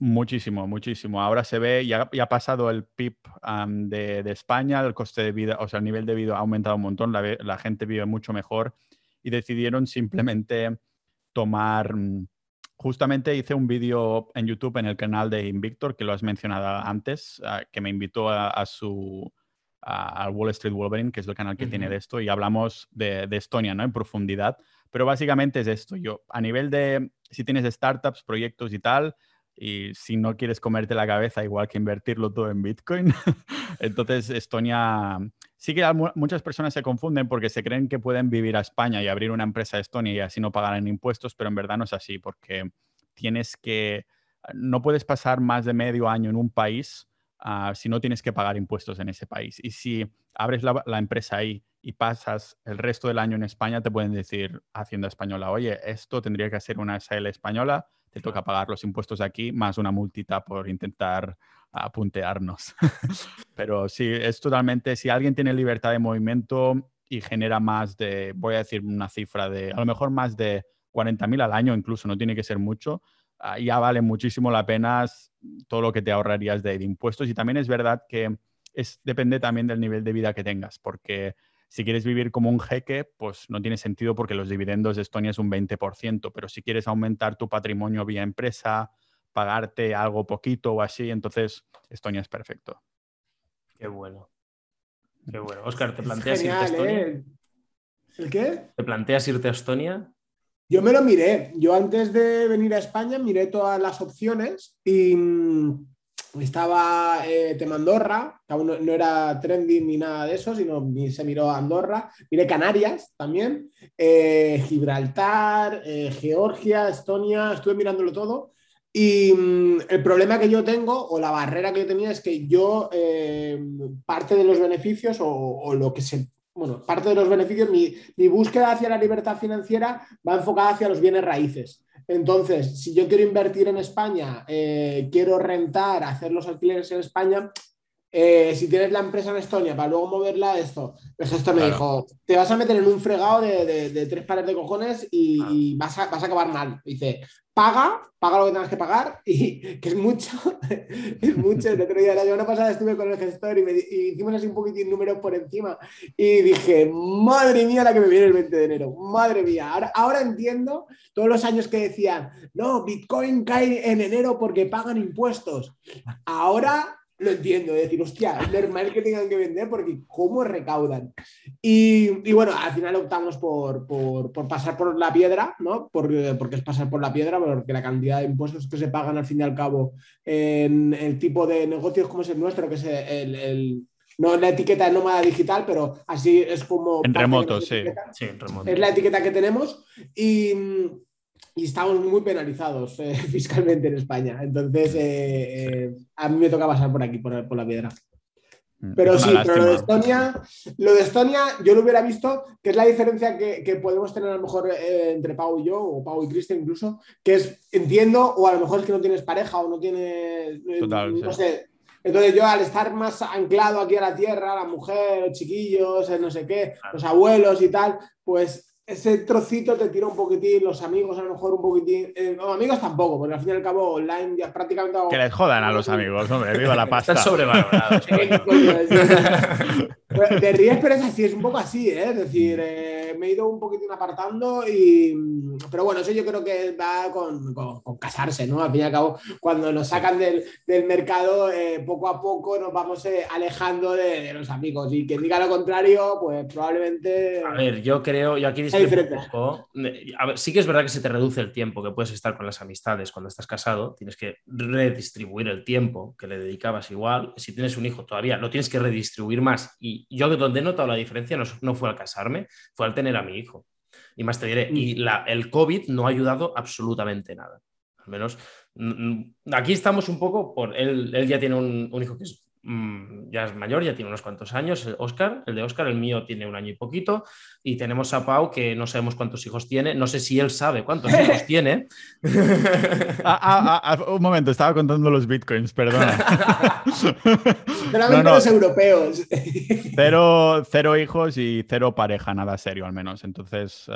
Muchísimo, muchísimo. Ahora se ve, ya, ya ha pasado el PIB de, de, España, el coste de vida, o sea, el nivel de vida ha aumentado un montón, la, la gente vive mucho mejor y decidieron simplemente tomar. Mm, justamente hice un vídeo en YouTube en el canal de Invictor, que lo has mencionado antes, ah, que me invitó a su, al Wall Street Wolverine, que es el canal que tiene de esto, y hablamos de, Estonia, ¿no? En profundidad. Pero básicamente es esto. Yo, a nivel de si tienes startups, proyectos y tal, y si no quieres comerte la cabeza, igual que invertirlo todo en Bitcoin, entonces Estonia, sí que muchas personas se confunden porque se creen que pueden vivir a España y abrir una empresa a Estonia y así no pagarán impuestos, pero en verdad no es así porque tienes que, no puedes pasar más de medio año en un país Ah, si no tienes que pagar impuestos en ese país. Y si abres la, empresa ahí y pasas el resto del año en España, te pueden decir Hacienda Española, oye, esto tendría que ser una SL española, te toca pagar los impuestos aquí más una multita por intentar apuntearnos. Pero sí, es totalmente, si alguien tiene libertad de movimiento y genera más de, voy a decir una cifra de, a lo mejor más de 40.000 al año, incluso no tiene que ser mucho, Ah, ya vale muchísimo la pena todo lo que te ahorrarías de, impuestos. Y también es verdad que es, depende también del nivel de vida que tengas, porque si quieres vivir como un jeque, pues no tiene sentido porque los dividendos de Estonia es un 20%, pero si quieres aumentar tu patrimonio vía empresa, pagarte algo poquito o así, entonces Estonia es perfecto.
Qué bueno. Qué bueno. Oscar, ¿te planteas irte a Estonia? ¿eh?
¿El qué?
¿Te planteas irte a Estonia?
Yo me lo miré. Yo antes de venir a España miré todas las opciones y mm, estaba eh, tema Andorra, no, era trending ni nada de eso, sino se miró Andorra. Miré Canarias también, eh, Gibraltar, eh, Georgia, Estonia, estuve mirándolo todo. Y mm, el problema que yo tengo, o la barrera que yo tenía, es que yo parte de los beneficios o lo que se bueno, parte de los beneficios, mi, búsqueda hacia la libertad financiera va enfocada hacia los bienes raíces. Entonces, si yo quiero invertir en España, eh, quiero rentar, hacer los alquileres en España, eh, si tienes la empresa en Estonia para luego moverla, esto. El gestor me dijo, te vas a meter en un fregado de, tres pares de cojones y, vas, a, vas, a, acabar mal. Dice, paga, paga lo que tengas que pagar y que es mucho, es mucho. El otro día, la semana pasada estuve con el gestor y, me, hicimos así un poquitín números por encima y dije, madre mía la que me viene el 20 de enero, madre mía. Ahora, ahora entiendo todos los años que decían, no, Bitcoin cae en enero porque pagan impuestos. Ahora lo entiendo, es decir, hostia, es normal que tengan que vender porque cómo recaudan. Y, bueno, al final optamos por, pasar por la piedra, ¿no? Porque, porque, es pasar por la piedra, porque la cantidad de impuestos que se pagan al fin y al cabo en el tipo de negocios como es el nuestro, que es el, no la etiqueta de nómada digital, pero así es como...
En remoto, sí.
sí en remoto.
Es la etiqueta que tenemos y y estamos muy penalizados eh, fiscalmente en España. Entonces, eh, eh, a mí me toca pasar por aquí, por, la piedra. Mm, pero sí, pero lo de Estonia, lo de Estonia, yo lo hubiera visto, que es la diferencia que, podemos tener a lo mejor entre Pau y yo, o Pau y Cristian incluso, que es, entiendo, o a lo mejor es que no tienes pareja o no tienes, no sé. Entonces yo al estar más anclado aquí a la tierra, la mujer, los chiquillos, no sé qué, los abuelos y tal, pues ese trocito te tira un poquitín, los amigos a lo mejor un poquitín. Eh, no, amigos tampoco, porque al fin y al cabo online ya prácticamente.
Que les jodan a los amigos, hombre, viva la pasta.
Están sobrevalorados.
de ríes, pero es así, es un poco así, ¿eh? es decir, eh, me he ido un poquitín apartando y. Pero bueno, eso yo creo que va con, casarse, ¿no? Al fin y al cabo, cuando nos sacan del, mercado, eh, poco a poco nos vamos alejando de, los amigos. Y quien diga lo contrario, pues probablemente.
A ver, yo creo, yo aquí a ver, sí que es verdad que se te reduce el tiempo que puedes estar con las amistades cuando estás casado. Tienes que redistribuir el tiempo que le dedicabas igual. Si tienes un hijo todavía, lo tienes que redistribuir más. Y yo donde he notado la diferencia no, no fue al casarme, fue al tener a mi hijo. Y más te diré, y mm. la, el COVID no ha ayudado absolutamente nada. Al menos aquí estamos un poco por. Él, él ya tiene un, un hijo que es Mm, ya es mayor, ya tiene unos cuantos años, Oscar, el de Oscar, el mío tiene un año y poquito, y tenemos a Pau que no sabemos cuántos hijos tiene, no sé si él sabe cuántos hijos tiene.
Ah, ah, ah, un momento, estaba contando los bitcoins, perdona.
los europeos.
Cero, cero, hijos y cero pareja, nada serio al menos. Entonces,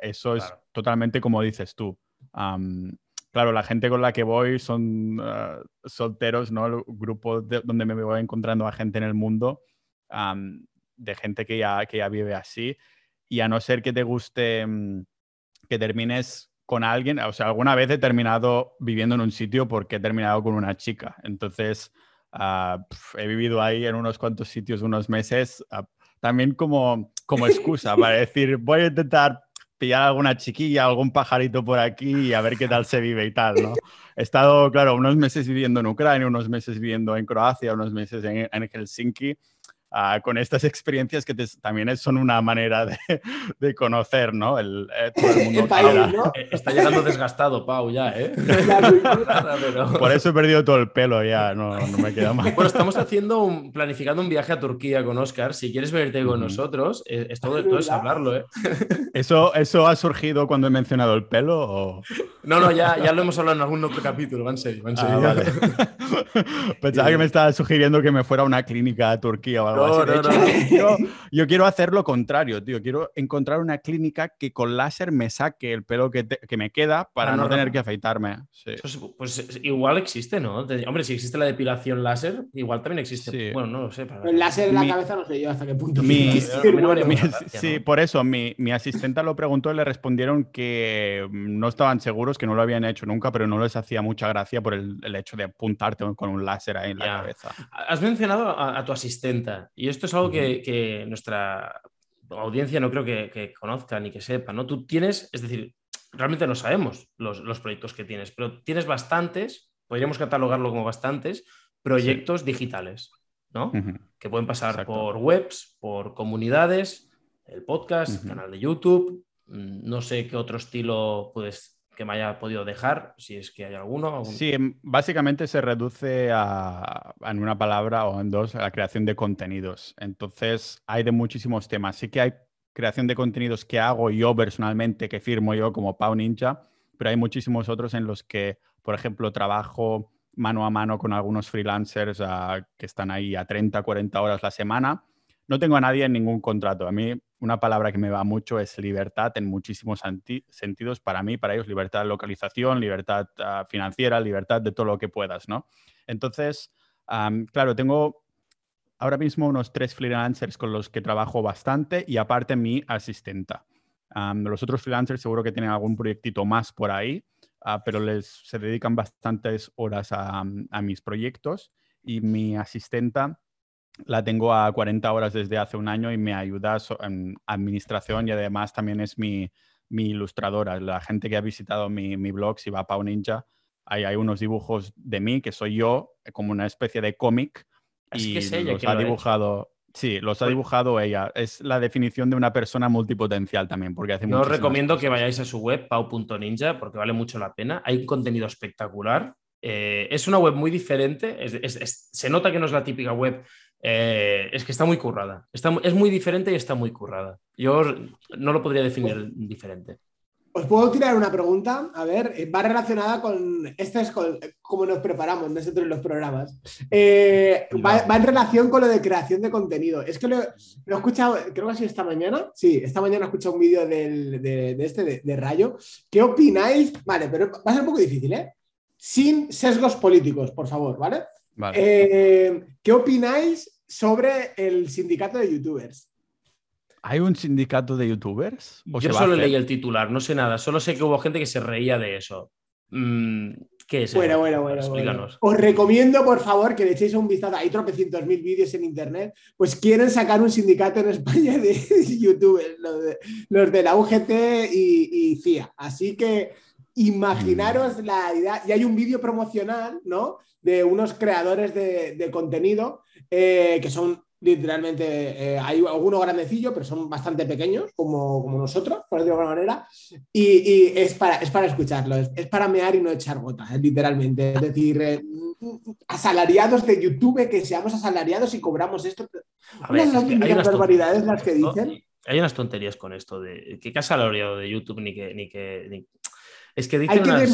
eso es totalmente como dices tú claro, la gente con la que voy son ah, solteros, ¿no? Grupos donde me voy encontrando a gente en el mundo, de gente que ya, que ya vive así. Y a no ser que te guste mm, que termines con alguien, o sea, alguna vez he terminado viviendo en un sitio porque he terminado con una chica. Entonces, ah, he vivido ahí en unos cuantos sitios unos meses, ah, también como, como excusa para decir, voy a intentar pillar alguna chiquilla, algún pajarito por aquí y a ver qué tal se vive y tal, ¿no? He estado, claro, unos meses viviendo en Ucrania, unos meses viviendo en Croacia, unos meses en, en Helsinki Ah, con estas experiencias que también son una manera de, conocer, ¿no? El,
eh, eh, Está llegando desgastado, Pau, ya, ¿eh?
Por eso he perdido todo el pelo ya, no, me queda más.
Bueno, estamos haciendo un, planificando un viaje a Turquía con Oscar. Si quieres venirte con nosotros, eh, es todo, es hablarlo, ¿eh?
¿Eso, ¿Eso ha surgido cuando he mencionado el pelo? O...
No, no, ya, ya lo hemos hablado en algún otro capítulo, va en serio, en ah,
Pensaba que me estaba sugiriendo que me fuera a una clínica a Turquía o algo yo, quiero hacer lo contrario, tío. Quiero encontrar una clínica que con láser me saque el pelo que, me queda para ah, no, tener que afeitarme.
Pues, igual existe, ¿no? Hombre, si existe la depilación láser, igual también existe. Bueno, no lo sé.
El láser en la cabeza no sé yo hasta qué punto.
sí, por eso mi, mi asistenta lo preguntó y le respondieron que no estaban seguros, que no lo habían hecho nunca, pero no les hacía mucha gracia por el, hecho de apuntarte con un láser ahí en la cabeza.
Has mencionado a, a tu asistenta y esto es algo que, nuestra audiencia no creo que, conozca ni que sepa, ¿no? Tú tienes, es decir, realmente no sabemos los, proyectos que tienes, pero tienes bastantes, podríamos catalogarlo como bastantes, proyectos digitales, ¿no? Que pueden pasar por webs, por comunidades, el podcast, el canal de YouTube, mm, no sé qué otro estilo puedes que me haya podido dejar, si es que hay alguno.
Sí, em, básicamente se reduce a, en una palabra o en dos, a la creación de contenidos. Entonces, hay de muchísimos temas. Sí que hay creación de contenidos que hago yo personalmente, que firmo yo como Pau Ninja, pero hay muchísimos otros en los que, por ejemplo, trabajo mano a mano con algunos freelancers ah, que están ahí a 30, 40 horas la semana. No tengo a nadie en ningún contrato. A mí una palabra que me va mucho es libertad en muchísimos sentidos. Para mí, para ellos, libertad de localización, libertad ah, financiera, libertad de todo lo que puedas, ¿no? Entonces, claro, tengo ahora mismo unos tres freelancers con los que trabajo bastante y aparte mi asistenta. los otros freelancers seguro que tienen algún proyectito más por ahí, ah, pero les se dedican bastantes horas a, mis proyectos y mi asistenta la tengo a 40 horas desde hace un año y me ayuda en administración y además también es mi, ilustradora. La gente que ha visitado mi, blog, si va a Pau Ninja, hay, hay, unos dibujos de mí que soy yo, como una especie de cómic. y los ha dibujado. Sí, los ha dibujado ella. Es la definición de una persona multipotencial también, porque hace
Yo os recomiendo que vayáis a su web, pau.ninja, porque vale mucho la pena. Hay un contenido espectacular. Eh, es una web muy diferente. se nota que no es la típica web eh, es que está muy currada. Está, es muy diferente y está muy currada. Yo no lo podría definir diferente.
Os puedo tirar una pregunta, a ver, eh, va relacionada con, esta es como nos preparamos nosotros en los programas, eh, va, en relación con lo de creación de contenido. Es que lo, he escuchado, creo que ha sido esta mañana, sí, esta mañana he escuchado un vídeo de, este, de, Rayo. ¿Qué opináis? Vale, pero va a ser un poco difícil, ¿eh? Sin sesgos políticos, por favor, ¿vale? Vale. ¿Qué opináis sobre el sindicato de youtubers.
¿Hay un sindicato de youtubers?
Yo solo leí el titular, no sé nada. Solo sé que hubo gente que se reía de eso. Mm, ¿Qué es?
Bueno, bueno, bueno, Explícanos. Os recomiendo, por favor, que le echéis un vistazo. Hay tropecientos mil vídeos en internet. Pues quieren sacar un sindicato en España de youtubers, los de, la UGT y, CIA. Así que imaginaros mm. la idea. Y hay un vídeo promocional, ¿no? De unos creadores de contenido eh, que son literalmente, eh, hay algunos grandecillos, pero son bastante pequeños, como, como nosotros, por decirlo de alguna manera, y, es, para, es para escucharlo, es, para mear y no echar gota, eh, literalmente. Es decir, asalariados de YouTube, que seamos asalariados y cobramos esto.
A ver, hay unas barbaridades las que dicen. Hay unas tonterías con esto de que, asalariado de YouTube ni que, ni que
es que Hay que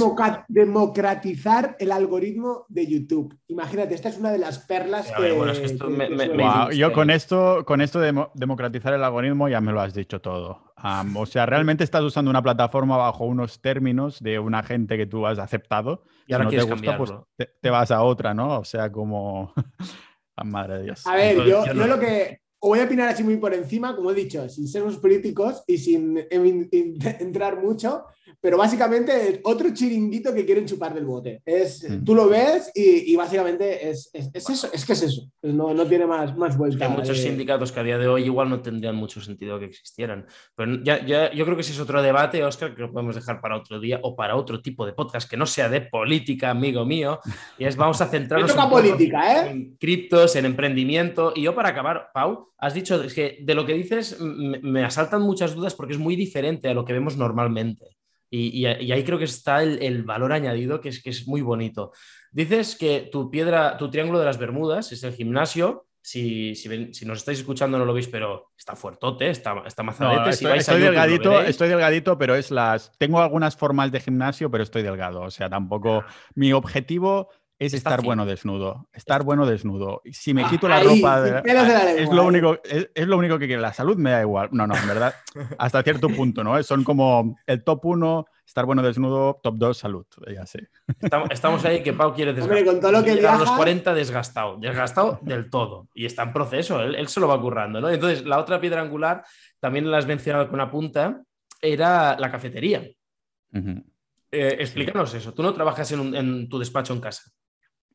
democratizar el algoritmo de YouTube. Imagínate, esta es una de las perlas que.
yo con esto, con esto de democratizar el algoritmo ya me lo has dicho todo. o sea, realmente estás usando una plataforma bajo unos términos de una gente que tú has aceptado.
Y ahora no te gusta, pues
te, vas a otra, ¿no? O sea, como. Madre de Dios.
A ver, yo, yo, lo que voy a opinar así muy por encima, como he dicho, sin ser unos políticos y sin entrar mucho, pero básicamente otro chiringuito que quieren chupar del bote. Es, mm. Tú lo ves y, básicamente es, eso, es que es eso, no, no tiene más, más vuelta.
Hay muchos sindicatos que a día de hoy igual no tendrían mucho sentido que existieran. Pero ya, ya, yo creo que ese es otro debate, Oscar, que lo podemos dejar para otro día o para otro tipo de podcast que no sea de política, amigo mío. Y es vamos a centrarnos
en, política, ¿eh?
en criptos, en emprendimiento. Y yo para acabar, Pau, has dicho es que de lo que dices me asaltan muchas dudas porque es muy diferente a lo que vemos normalmente. Y, ahí creo que está el, valor añadido que es, que es muy bonito. Dices que tu piedra, tu triángulo de las Bermudas es el gimnasio. Si, si, nos estáis escuchando no lo veis, pero está fuertote, está, está mazadete.
estoy, delgadito, estoy delgadito, pero es las. Tengo algunas formas de gimnasio, pero estoy delgado. O sea, tampoco. Mi objetivo es estar bueno desnudo. Estar bueno desnudo. Si me ah, quito la ropa, es, lo único, es, lo único que quiero. La salud me da igual. No, no, en verdad, hasta cierto punto, ¿no? Son como el top uno, estar bueno desnudo, top 2, salud. Ya sé.
Estamos, ahí que Pau quiere desgastar.
con todo lo que
a los 40 desgastado, desgastado del todo. Y está en proceso, él, él se lo va currando, ¿no? Entonces, la otra piedra angular, también la has mencionado con una punta, era la cafetería. Eh, explícanos eso. Tú no trabajas en, en tu despacho en casa.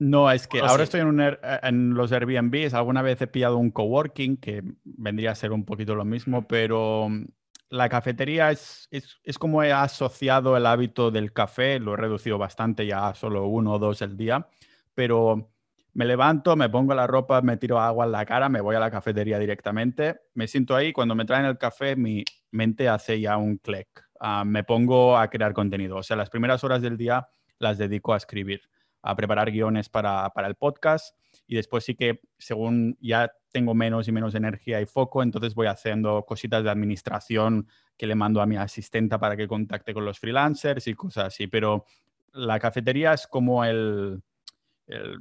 No, es que ahora estoy en, eh, en, los Airbnbs. Alguna vez he pillado un coworking, que vendría a ser un poquito lo mismo, pero mm, la cafetería es, es, como he asociado el hábito del café. Lo he reducido bastante, ya solo uno o dos el día, pero me levanto, me pongo la ropa, me tiro agua en la cara, me voy a la cafetería directamente, me siento ahí. Cuando me traen el café, mi mente hace ya un clic. Ah, me pongo a crear contenido. O sea, las primeras horas del día las dedico a escribir a preparar guiones para, el podcast y después sí que según ya tengo menos y menos energía y foco, entonces voy haciendo cositas de administración que le mando a mi asistenta para que contacte con los freelancers y cosas así, pero la cafetería es como el,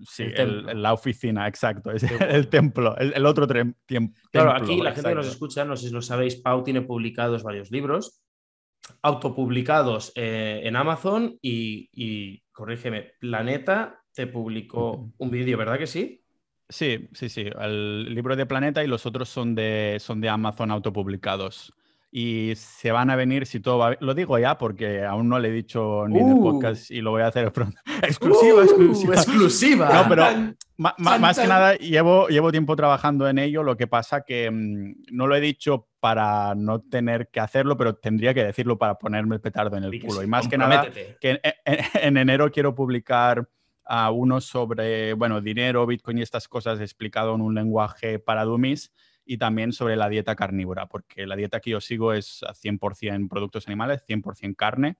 sí, la oficina, exacto. Es el templo, el, otro tiempo.
Claro, aquí la gente que nos escucha, no sé si lo sabéis, Pau tiene publicados varios libros, autopublicados eh, en Amazon y, y, corrígeme, Planeta te publicó un vídeo, ¿verdad que sí?
Sí, sí, sí. El libro de Planeta y los otros son de, son de Amazon autopublicados y se van a venir si todo va. Lo digo ya porque aún no le he dicho ni en el uh. podcast y lo voy a hacer pronto.
exclusiva, uh, exclusiva.
Exclusiva. No, pero más que nada llevo, llevo tiempo trabajando en ello. Lo que pasa que mm, no lo he dicho para no tener que hacerlo, pero tendría que decirlo para ponerme el petardo en el culo. Y más que nada, que en, enero quiero publicar a uno sobre, bueno, dinero, Bitcoin y estas cosas explicado en un lenguaje para dummies y también sobre la dieta carnívora, porque la dieta que yo sigo es 100% productos animales, 100% carne,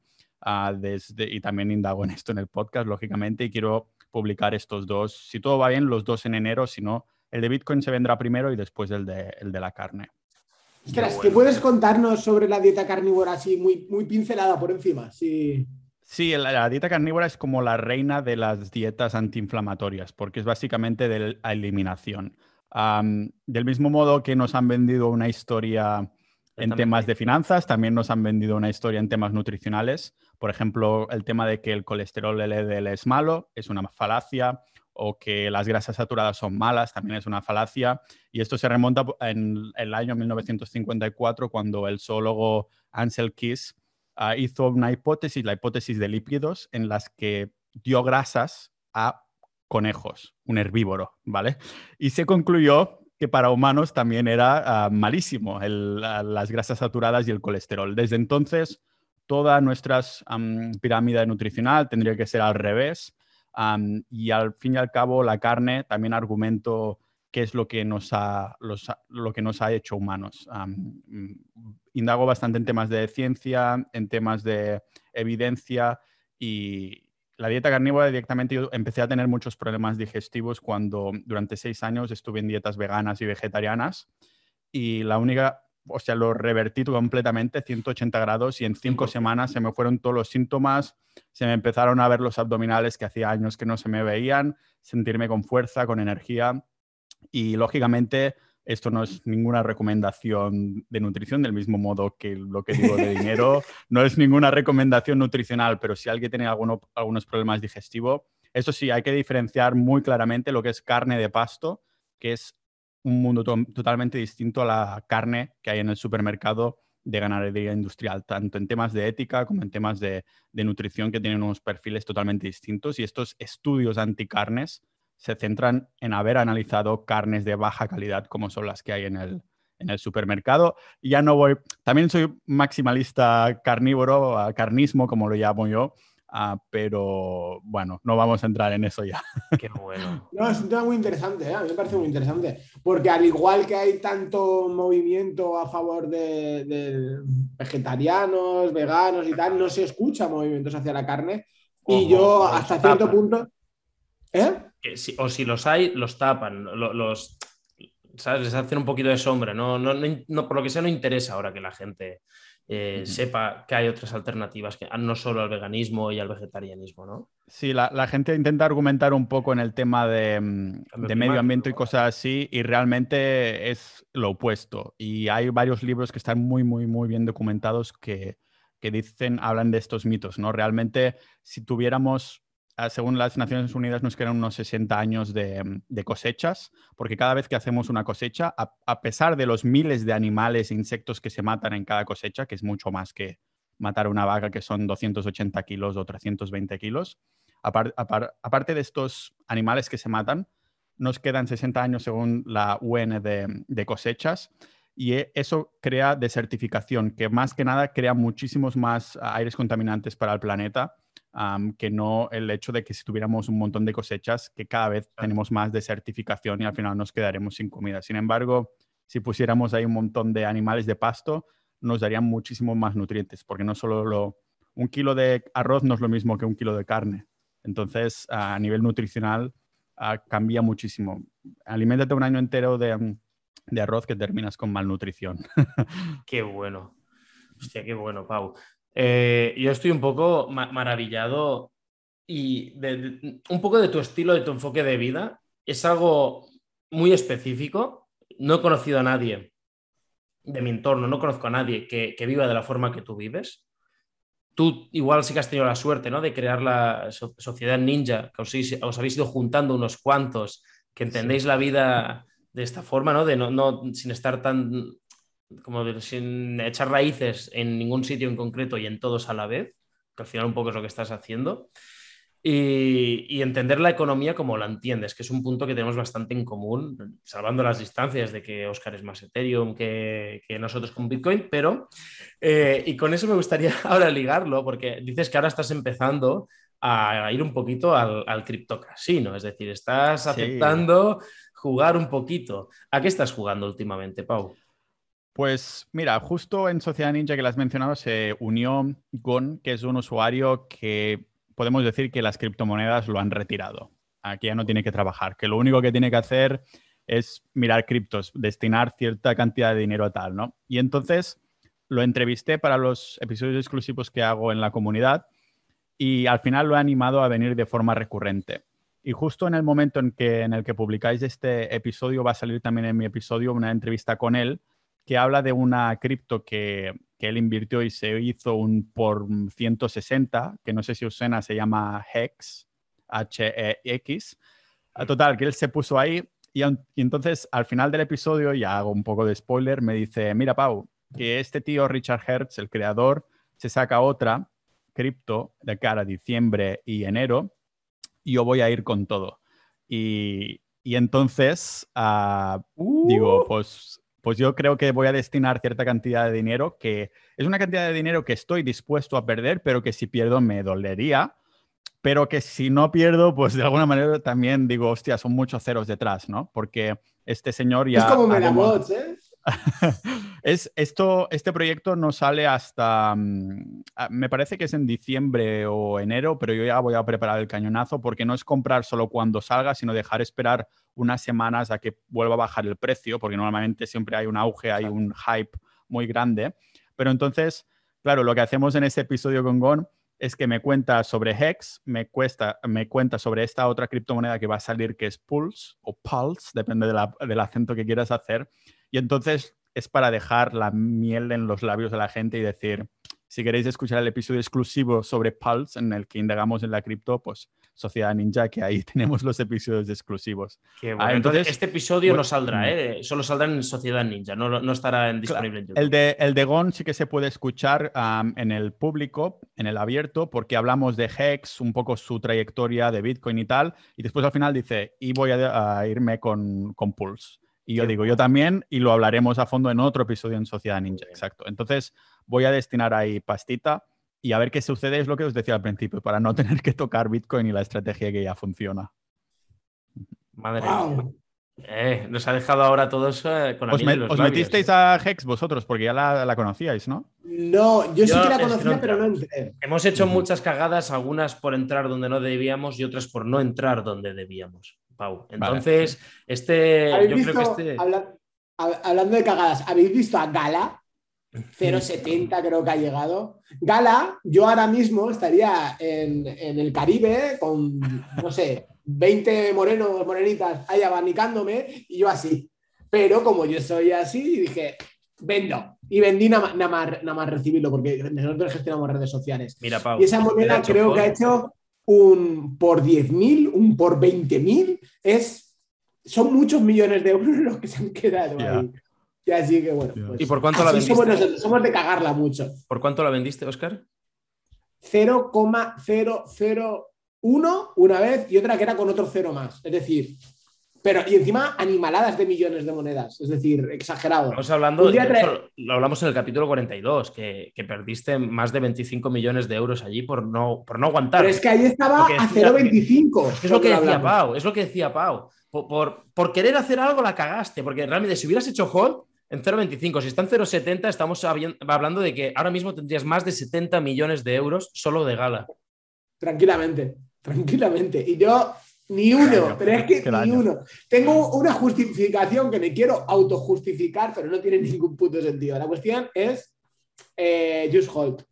uh, desde, y también indago en esto en el podcast, lógicamente, y quiero publicar estos dos, si todo va bien, los dos en enero, si no, el de Bitcoin se vendrá primero y después el de, el de la carne.
Ostras, ¿qué puedes contarnos sobre la dieta carnívora así muy, muy pincelada por encima? Sí.
Sí, la, dieta carnívora es como la reina de las dietas antiinflamatorias, porque es básicamente de la eliminación del mismo modo que nos han vendido una historia en temas de finanzas, también nos han vendido una historia en temas nutricionales. Por ejemplo, el tema de que el colesterol LDL es malo, es una falacia, o que las grasas saturadas son malas, también es una falacia. Y esto se remonta en el año 1954, cuando el zoólogo Ansel Keys ah, hizo una hipótesis, la hipótesis de lípidos, en las que dio grasas a conejos, un herbívoro, ¿vale? Y se concluyó que para humanos también era ah, malísimo las grasas saturadas y el colesterol. Desde entonces, toda nuestra pirámide nutricional tendría que ser al revés. Y al fin y al cabo, la carne también argumento qué es lo que nos ha, lo que nos ha hecho humanos. indago bastante en temas de ciencia, en temas de evidencia y, la dieta carnívora directamente yo empecé a tener muchos problemas digestivos cuando durante seis años estuve en dietas veganas y vegetarianas y la única, o sea, lo revertí completamente 180 grados y en cinco semanas se me fueron todos los síntomas, se me empezaron a ver los abdominales que hacía años que no se me veían, sentirme con fuerza, con energía y lógicamente esto no es ninguna recomendación de nutrición, del mismo modo que lo que digo de dinero, no es ninguna recomendación nutricional, pero si alguien tiene algunos problemas digestivos, eso sí, hay que diferenciar muy claramente lo que es carne de pasto, que es un mundo totalmente distinto a la carne que hay en el supermercado de ganadería industrial, tanto en temas de ética como en temas de, nutrición que tienen unos perfiles totalmente distintos. Y estos estudios anticarnes se centran en haber analizado carnes de baja calidad como son las que hay en el, en el supermercado. Ya no voy, también soy maximalista carnívoro, carnismo como lo llamo yo, ah, pero bueno, no vamos a entrar en eso ya.
Qué bueno.
No, es un tema muy interesante, ¿eh? a mí me parece muy interesante, porque al igual que hay tanto movimiento a favor de, vegetarianos, veganos y tal, no se escucha movimientos hacia la carne. Y yo hasta cierto punto...
¿Eh? o si los hay, los tapan, los, ¿sabes? Les hacen un poquito de sombra, ¿no? No, no, por lo que sea no interesa ahora que la gente eh, sepa que hay otras alternativas, que no solo al veganismo y al vegetarianismo, ¿no?
Sí, la, gente intenta argumentar un poco en el tema de, mm, de medio ambiente y cosas así, y realmente es lo opuesto. Y hay varios libros que están muy, muy, muy bien documentados que, que dicen, hablan de estos mitos, ¿no? Realmente, si tuviéramos Ah, según las Naciones Unidas, nos quedan unos 60 años de, cosechas, porque cada vez que hacemos una cosecha, a, pesar de los miles de animales e insectos que se matan en cada cosecha, que es mucho más que matar una vaca, que son 280 kilos o 320 kilos, aparte de estos animales que se matan, nos quedan 60 años según la UN de, de cosechas y e, eso crea desertificación, que más que nada crea muchísimos más aires contaminantes para el planeta que no el hecho de que si tuviéramos un montón de cosechas, que cada vez tenemos más desertificación y al final nos quedaremos sin comida. Sin embargo, si pusiéramos ahí un montón de animales de pasto, nos darían muchísimo más nutrientes, porque no solo lo, un kilo de arroz no es lo mismo que un kilo de carne. Entonces, a nivel nutricional, cambia muchísimo. Aliméntate un año entero de, de arroz que terminas con malnutrición.
qué bueno. Hostia, qué bueno, Pau. Eh, yo estoy un poco maravillado y un poco de tu estilo, de tu enfoque de vida. Es algo muy específico. No he conocido a nadie de mi entorno, no conozco a nadie que, viva de la forma que tú vives. Tú igual sí que has tenido la suerte ¿no? de crear la sociedad ninja, que os, habéis ido juntando unos cuantos, que entendéis la vida de esta forma, ¿no? De no, no sin estar tan como sin echar raíces en ningún sitio en concreto y en todos a la vez, que al final un poco es lo que estás haciendo. Y, entender la economía como la entiendes, que es un punto que tenemos bastante en común, salvando las distancias de que Oscar es más Ethereum que, nosotros con Bitcoin, pero, eh, y con eso me gustaría ahora ligarlo, porque dices que ahora estás empezando a ir un poquito al, al criptocasino, es decir, estás aceptando jugar un poquito. ¿A qué estás jugando últimamente, Pau?
Pues mira, justo en Sociedad Ninja que las has mencionado se unió Gon, que es un usuario que podemos decir que las criptomonedas lo han retirado. Aquí ya no tiene que trabajar, que lo único que tiene que hacer es mirar criptos, destinar cierta cantidad de dinero a tal, ¿no? Y entonces lo entrevisté para los episodios exclusivos que hago en la comunidad y al final lo he animado a venir de forma recurrente. Y justo en el momento en, que, en el que publicáis este episodio va a salir también en mi episodio una entrevista con él que habla de una cripto que, él invirtió y se hizo un por 160, que no sé si os suena, se llama Hex, H-E-X. Total, que él se puso ahí y, entonces al final del episodio, ya hago un poco de spoiler, me dice, mira Pau, que este tío Richard Hertz, el creador, se saca otra cripto de cara a diciembre y enero y yo voy a ir con todo. Y, entonces ah, digo, uh. pues pues yo creo que voy a destinar cierta cantidad de dinero que es una cantidad de dinero que estoy dispuesto a perder, pero que si pierdo me dolería, pero que si no pierdo, pues de alguna manera también digo, hostia, son muchos ceros detrás, ¿no? Porque este señor ya...
Es como Metabots, ¿eh?
es, esto, este proyecto no sale hasta, mm, me parece que es en diciembre o enero, pero yo ya voy a preparar el cañonazo porque no es comprar solo cuando salga, sino dejar esperar unas semanas a que vuelva a bajar el precio, porque normalmente siempre hay un auge, hay un hype muy grande. Pero entonces, claro, lo que hacemos en este episodio con Gon es que me cuenta sobre Hex, me, cuesta, me cuenta sobre esta otra criptomoneda que va a salir que es Pulse o Pulse, depende del acento que quieras hacer. Y entonces es para dejar la miel en los labios de la gente y decir, si queréis escuchar el episodio exclusivo sobre Pulse en el que indagamos en la cripto, pues Sociedad Ninja, que ahí tenemos los episodios exclusivos.
Ah, entonces, este episodio no saldrá, ¿eh? solo saldrá en Sociedad Ninja, no, no estará disponible en YouTube.
El de, el de Gon sí que se puede escuchar en el público, en el abierto, porque hablamos de Hex, un poco su trayectoria de Bitcoin y tal, y después al final dice, y voy a, irme con, con Pulse. Y yo digo, yo también, y lo hablaremos a fondo en otro episodio en Sociedad Ninja, exacto. Entonces, voy a destinar ahí pastita y a ver qué sucede, es lo que os decía al principio, para no tener que tocar Bitcoin y la estrategia que ya funciona.
Madre mía. Eh, nos ha dejado ahora todos eh, con
¿Os, os metisteis ¿eh? a Hex vosotros? Porque ya la, conocíais, ¿no?
No, yo, sí que la conocía, pero no entré.
Hemos hecho muchas cagadas, algunas por entrar donde no debíamos y otras por no entrar donde debíamos. Entonces, este, yo creo que este...
hablando de cagadas, ¿habéis visto a Gala? 0,70 creo que ha llegado. Gala, yo ahora mismo estaría en, el Caribe con, no sé, 20 morenos, morenitas ahí abanicándome y yo así. Pero como yo soy así, dije, vendo. Y vendí nada más, más recibirlo porque nosotros gestionamos redes sociales.
Mira, Pau,
y esa moneda creo que ha hecho un por 10.000, un por 20.000, es, son muchos millones de euros los que se han quedado ahí. Y así que bueno.
Pues ¿Y por cuánto la vendiste?
Somos, nosotros, somos de cagarla mucho.
¿Por cuánto la vendiste, Oscar?
0,001 una vez y otra que era con otro cero más. Es decir, pero, y encima animaladas de millones de monedas, es decir, exagerado.
Estamos hablando, lo hablamos en el capítulo 42, que, que, perdiste más de 25 millones de euros allí por no, por no aguantar.
Pero es que ahí estaba a 0,25.
Es, lo que decía Pau, es lo que decía Pau. Por, por, querer hacer algo la cagaste, porque realmente si hubieras hecho hold en 0,25, si está en 0,70, estamos hablando de que ahora mismo tendrías más de 70 millones de euros solo de gala.
Tranquilamente, tranquilamente. Y yo ni uno, pero es que ni uno. Tengo una justificación que me quiero autojustificar, pero no tiene ningún punto de sentido. La cuestión es eh, Just Hold.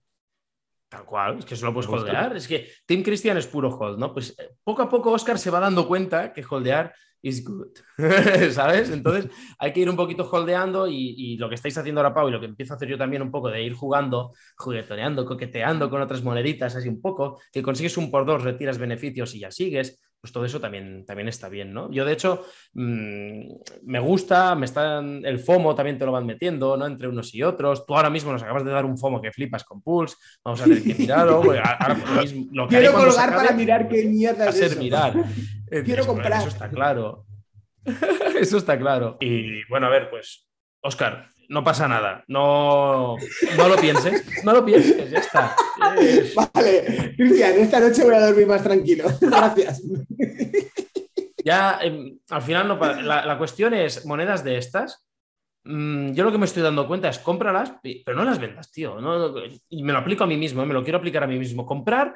Tal cual, es que solo puedes holdear. Es que Team Christian es puro hold, ¿no? Pues eh, poco a poco Oscar se va dando cuenta que holdear is good, ¿sabes? Entonces hay que ir un poquito holdeando y, lo que estáis haciendo ahora, Pau, y lo que empiezo a hacer yo también un poco de ir jugando, juguetoneando, coqueteando con otras moneditas, así un poco, que consigues un por dos, retiras beneficios y ya sigues, pues todo eso también, también está bien, ¿no? Yo de hecho mmm, me gusta, me están, el FOMO también te lo van metiendo, ¿no? Entre unos y otros. Tú ahora mismo nos acabas de dar un FOMO que flipas con Pulse, vamos a tener que mirarlo. ahora mismo,
lo que Quiero colgar para mirar qué mierda es
eso. mirar.
Quiero comprar.
Eso está claro. eso está claro. Y bueno, a ver, pues, Oscar, no pasa nada. No, no lo pienses. No lo pienses, ya está.
Vale, Cristian, esta noche voy a dormir más tranquilo. Gracias.
Ya, em, al final, no, la, cuestión es monedas de estas. Mm, yo lo que me estoy dando cuenta es cómpralas, pero no las vendas, tío. y me lo aplico a mí mismo, ¿eh? me lo quiero aplicar a mí mismo. Comprar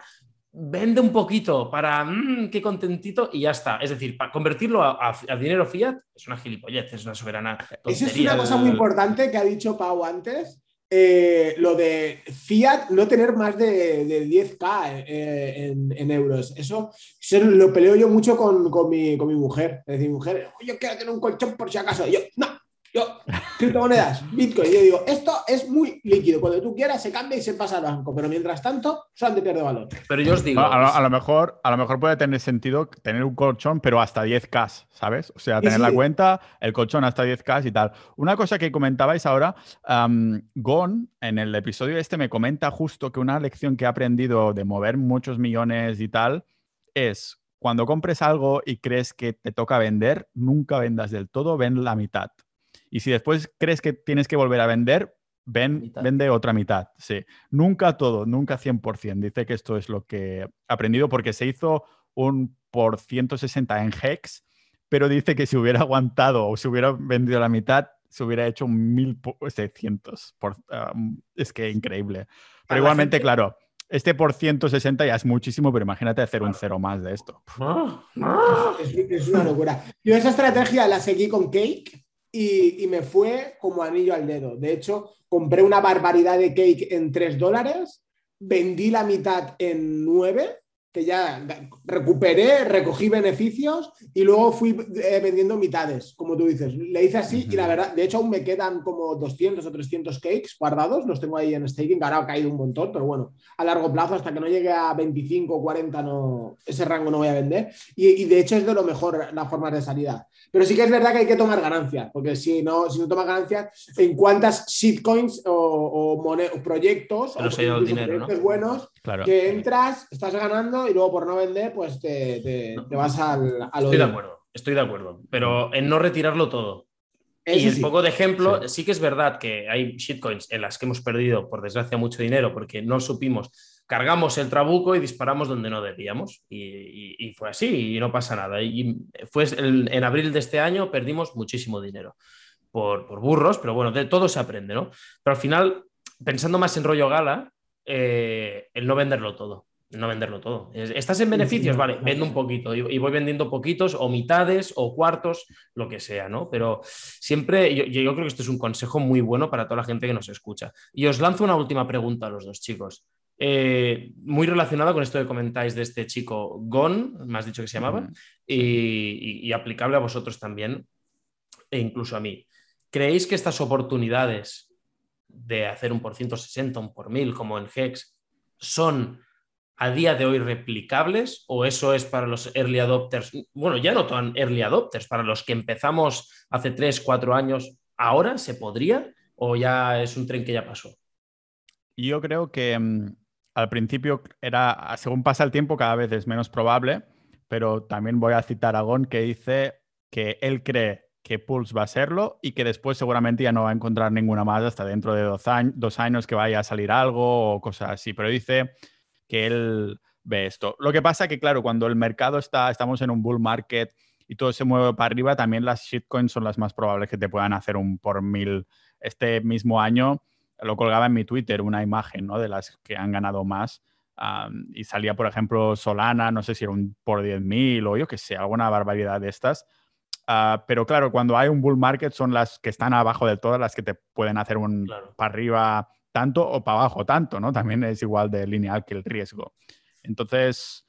vende un poquito para mmm, qué contentito y ya está. Es decir, para convertirlo a, dinero fiat es una gilipollez, es una soberana.
Esa es una cosa muy importante que ha dicho Pau antes. Eh, lo de fiat no tener más de, 10k eh, en, euros. Eso, lo peleo yo mucho con, mi, con mi mujer. Es decir, mujer, yo quiero tener un colchón por si acaso. yo, no, yo, criptomonedas, Bitcoin, yo digo, esto es muy líquido. Cuando tú quieras se cambia y se pasa al banco, pero mientras tanto, de pierde valor.
Pero yo os digo.
A, lo, mejor, a lo mejor puede tener sentido tener un colchón, pero hasta 10K, ¿sabes? O sea, tener la cuenta, el colchón hasta 10K y tal. Una cosa que comentabais ahora, Gon, en el episodio este, me comenta justo que una lección que ha aprendido de mover muchos millones y tal es cuando compres algo y crees que te toca vender, nunca vendas del todo, ven la mitad. Y si después crees que tienes que volver a vender, ven, vende otra mitad. Sí. Nunca todo, nunca 100%. Dice que esto es lo que he aprendido porque se hizo un por 160 en Hex, pero dice que si hubiera aguantado o si hubiera vendido la mitad, se hubiera hecho un 1700. Por, es que increíble. Pero igualmente, claro, este por 160 ya es muchísimo, pero imagínate hacer un cero más de esto.
Es, es, una locura. Yo esa estrategia la seguí con Cake y, me fue como anillo al dedo. De hecho, compré una barbaridad de cake en 3 dólares, vendí la mitad en 9 que ya recuperé, recogí beneficios y luego fui eh, vendiendo mitades, como tú dices. Le hice así y la verdad, de hecho aún me quedan como 200 o 300 cakes guardados, los tengo ahí en staking, ahora ha caído un montón, pero bueno, a largo plazo, hasta que no llegue a 25 o 40, no, ese rango no voy a vender. Y, de hecho es de lo mejor la forma de salida. Pero sí que es verdad que hay que tomar ganancias, porque si no, si no tomas ganancias, ¿en cuántas shitcoins o, o, proyectos, o
proyectos
buenos que entras, estás ganando y luego por no vender, pues te, vas al,
Estoy de acuerdo, estoy de acuerdo. Pero en no retirarlo todo. y un poco de ejemplo, sí. que es verdad que hay shitcoins en las que hemos perdido, por desgracia, mucho dinero porque no supimos, cargamos el trabuco y disparamos donde no debíamos. Y, fue así y no pasa nada. Y fue en abril de este año perdimos muchísimo dinero por, por burros, pero bueno, de todo se aprende, ¿no? Pero al final, pensando más en rollo gala, eh, el no venderlo todo. No venderlo todo. Estás en beneficios, vale, vendo un poquito y voy vendiendo poquitos o mitades o cuartos, lo que sea, ¿no? Pero siempre, yo, creo que esto es un consejo muy bueno para toda la gente que nos escucha. Y os lanzo una última pregunta a los dos chicos. Eh, muy relacionada con esto que comentáis de este chico Gon, me has dicho que se llamaba, y, y aplicable a vosotros también, e incluso a mí. ¿Creéis que estas oportunidades de hacer un por 160, un por 1000 como en Hex, son a día de hoy replicables o eso es para los early adopters? Bueno, ya no tan early adopters, para los que empezamos hace 3, 4 años, ¿ahora se podría o ya es un tren que ya pasó?
Yo creo que mm, al principio era, según pasa el tiempo, cada vez es menos probable, pero también voy a citar a Gon que dice que él cree que Pulse va a serlo y que después seguramente ya no va a encontrar ninguna más hasta dentro de dos, años, dos años que vaya a salir algo o cosas así. Pero dice que él ve esto. Lo que pasa que, claro, cuando el mercado está, estamos en un bull market y todo se mueve para arriba, también las shitcoins son las más probables que te puedan hacer un por mil. Este mismo año lo colgaba en mi Twitter una imagen ¿no? de las que han ganado más. y salía, por ejemplo, Solana, no sé si era un por 10.000 o yo que sé, alguna barbaridad de estas. Ah, pero claro, cuando hay un bull market son las que están abajo de todas las que te pueden hacer un para arriba tanto o para abajo tanto, ¿no? También es igual de lineal que el riesgo. Entonces,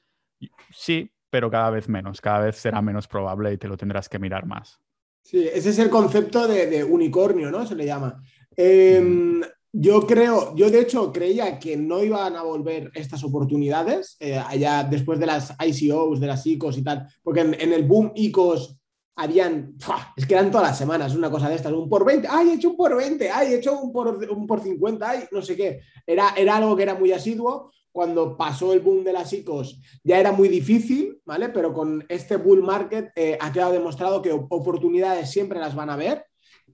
sí, pero cada vez menos, cada vez será menos probable y te lo tendrás que mirar más.
Sí, ese es el concepto de, unicornio, ¿no? Se le llama. Em, yo creo, yo de hecho creía que no iban a volver estas oportunidades eh, allá después de las ICOs, de las ICOs y tal, porque en, el boom ICOs habían, es que eran todas las semanas una cosa de estas, un por 20, ay, he hecho un por 20, ay, he hecho un por, un por 50, ay, no sé qué. Era, era algo que era muy asiduo, cuando pasó el boom de las ICOs ya era muy difícil, ¿vale? Pero con este bull market eh, ha quedado demostrado que oportunidades siempre las van a ver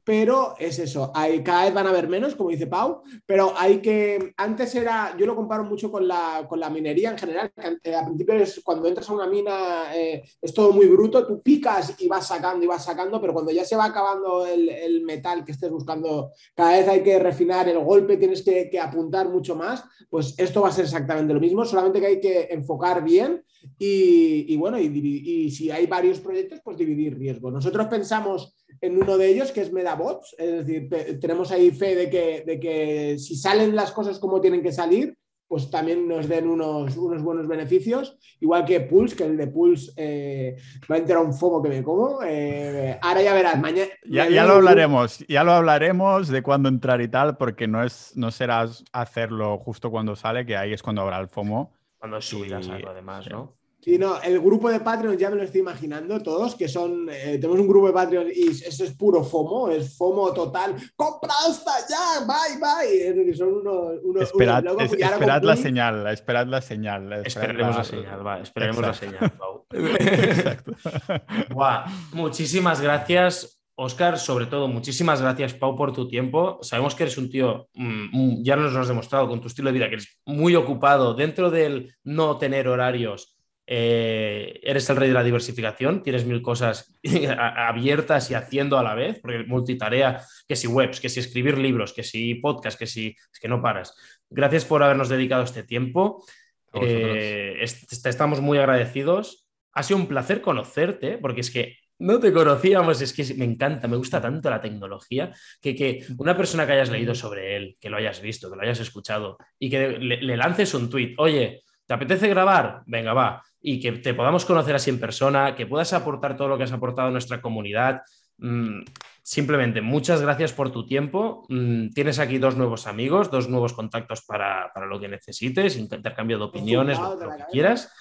pero es eso, hay, cada vez van a haber menos, como dice Pau, pero hay que, antes era, yo lo comparo mucho con la, con la minería en general, que al principio es cuando entras a una mina eh, es todo muy bruto, tú picas y vas sacando y vas sacando, pero cuando ya se va acabando el, el metal que estés buscando, cada vez hay que refinar el golpe, tienes que, que apuntar mucho más, pues esto va a ser exactamente lo mismo, solamente que hay que enfocar bien y, y bueno, y, y si hay varios proyectos, pues dividir riesgo. Nosotros pensamos en uno de ellos, que es MetaBots. Es decir, tenemos ahí fe de que, de que si salen las cosas como tienen que salir, pues también nos den unos, unos buenos beneficios. Igual que Pulse, que el de Pulse eh, va a entrar un FOMO que me como. Eh, ahora ya verás, mañana.
Ya, ya, lo hablaremos, ya lo hablaremos de cuándo entrar y tal, porque no, es, no será hacerlo justo cuando sale, que ahí es cuando habrá el FOMO.
Cuando subirás algo, además, ¿no?
Sí, no, el grupo de Patreon ya me lo estoy imaginando todos, que son, eh, tenemos un grupo de Patreon y eso es puro FOMO, es FOMO total. ¡Compra hasta ya! ¡Bye, bye! son unos... unos
esperad, esperad la señal, esperad la señal.
esperaremos la, señal, va, esperaremos la señal, Pau. Exacto. muchísimas gracias. Oscar, sobre todo, muchísimas gracias, Pau, por tu tiempo. Sabemos que eres un tío, mm, mm, ya nos lo has demostrado con tu estilo de vida, que eres muy ocupado dentro del no tener horarios eh, eres el rey de la diversificación, tienes mil cosas abiertas y haciendo a la vez, porque multitarea, que si webs, que si escribir libros, que si podcast, que si es que no paras. Gracias por habernos dedicado este tiempo. Eh, estamos muy agradecidos. Ha sido un placer conocerte, porque es que no te conocíamos, es que me encanta, me gusta tanto la tecnología, que, que una persona que hayas leído sobre él, que lo hayas visto, que lo hayas escuchado y que le, le lances un tweet, oye, ¿te apetece grabar? Venga, va y que te podamos conocer así en persona, que puedas aportar todo lo que has aportado a nuestra comunidad. Mm, simplemente, muchas gracias por tu tiempo. Mm, tienes aquí dos nuevos amigos, dos nuevos contactos para, lo que necesites, intercambio de opiniones, lo, que quieras.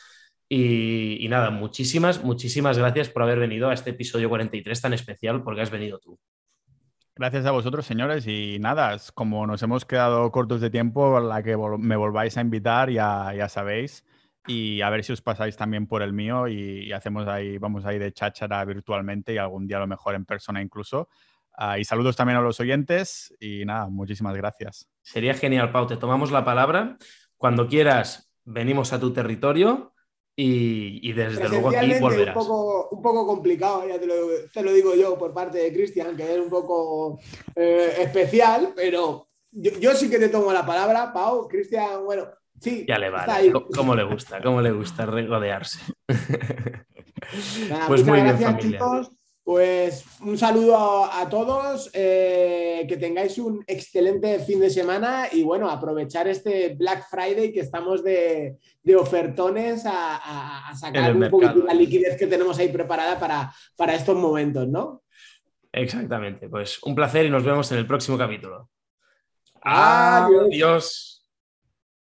Y, y, nada, muchísimas, muchísimas gracias por haber venido a este episodio 43 tan especial porque has venido tú.
Gracias a vosotros, señores. Y nada, como nos hemos quedado cortos de tiempo, la que me volváis a invitar, ya, ya sabéis y a ver si os pasáis también por el mío y, hacemos ahí, vamos ahí de cháchara virtualmente y algún día a lo mejor en persona incluso. Ah, y saludos también a los oyentes y nada, muchísimas gracias.
Sería genial, Pau, te tomamos la palabra. Cuando quieras, venimos a tu territorio y, desde luego aquí volverás.
Un poco, un poco complicado, ya te lo, digo yo por parte de Cristian, que es un poco eh, especial, pero yo, yo sí que te tomo la palabra, Pau. Cristian, bueno, Sí,
ya le vale. ¿Cómo le gusta? ¿Cómo le gusta regodearse?
pues muy bien, chicos. Pues un saludo a, todos, eh, que tengáis un excelente fin de semana y bueno, aprovechar este Black Friday que estamos de, ofertones a, sacar un poquito la liquidez que tenemos ahí preparada para, para estos momentos, ¿no?
Exactamente, pues un placer y nos vemos en el próximo capítulo.
Adiós.
Adiós.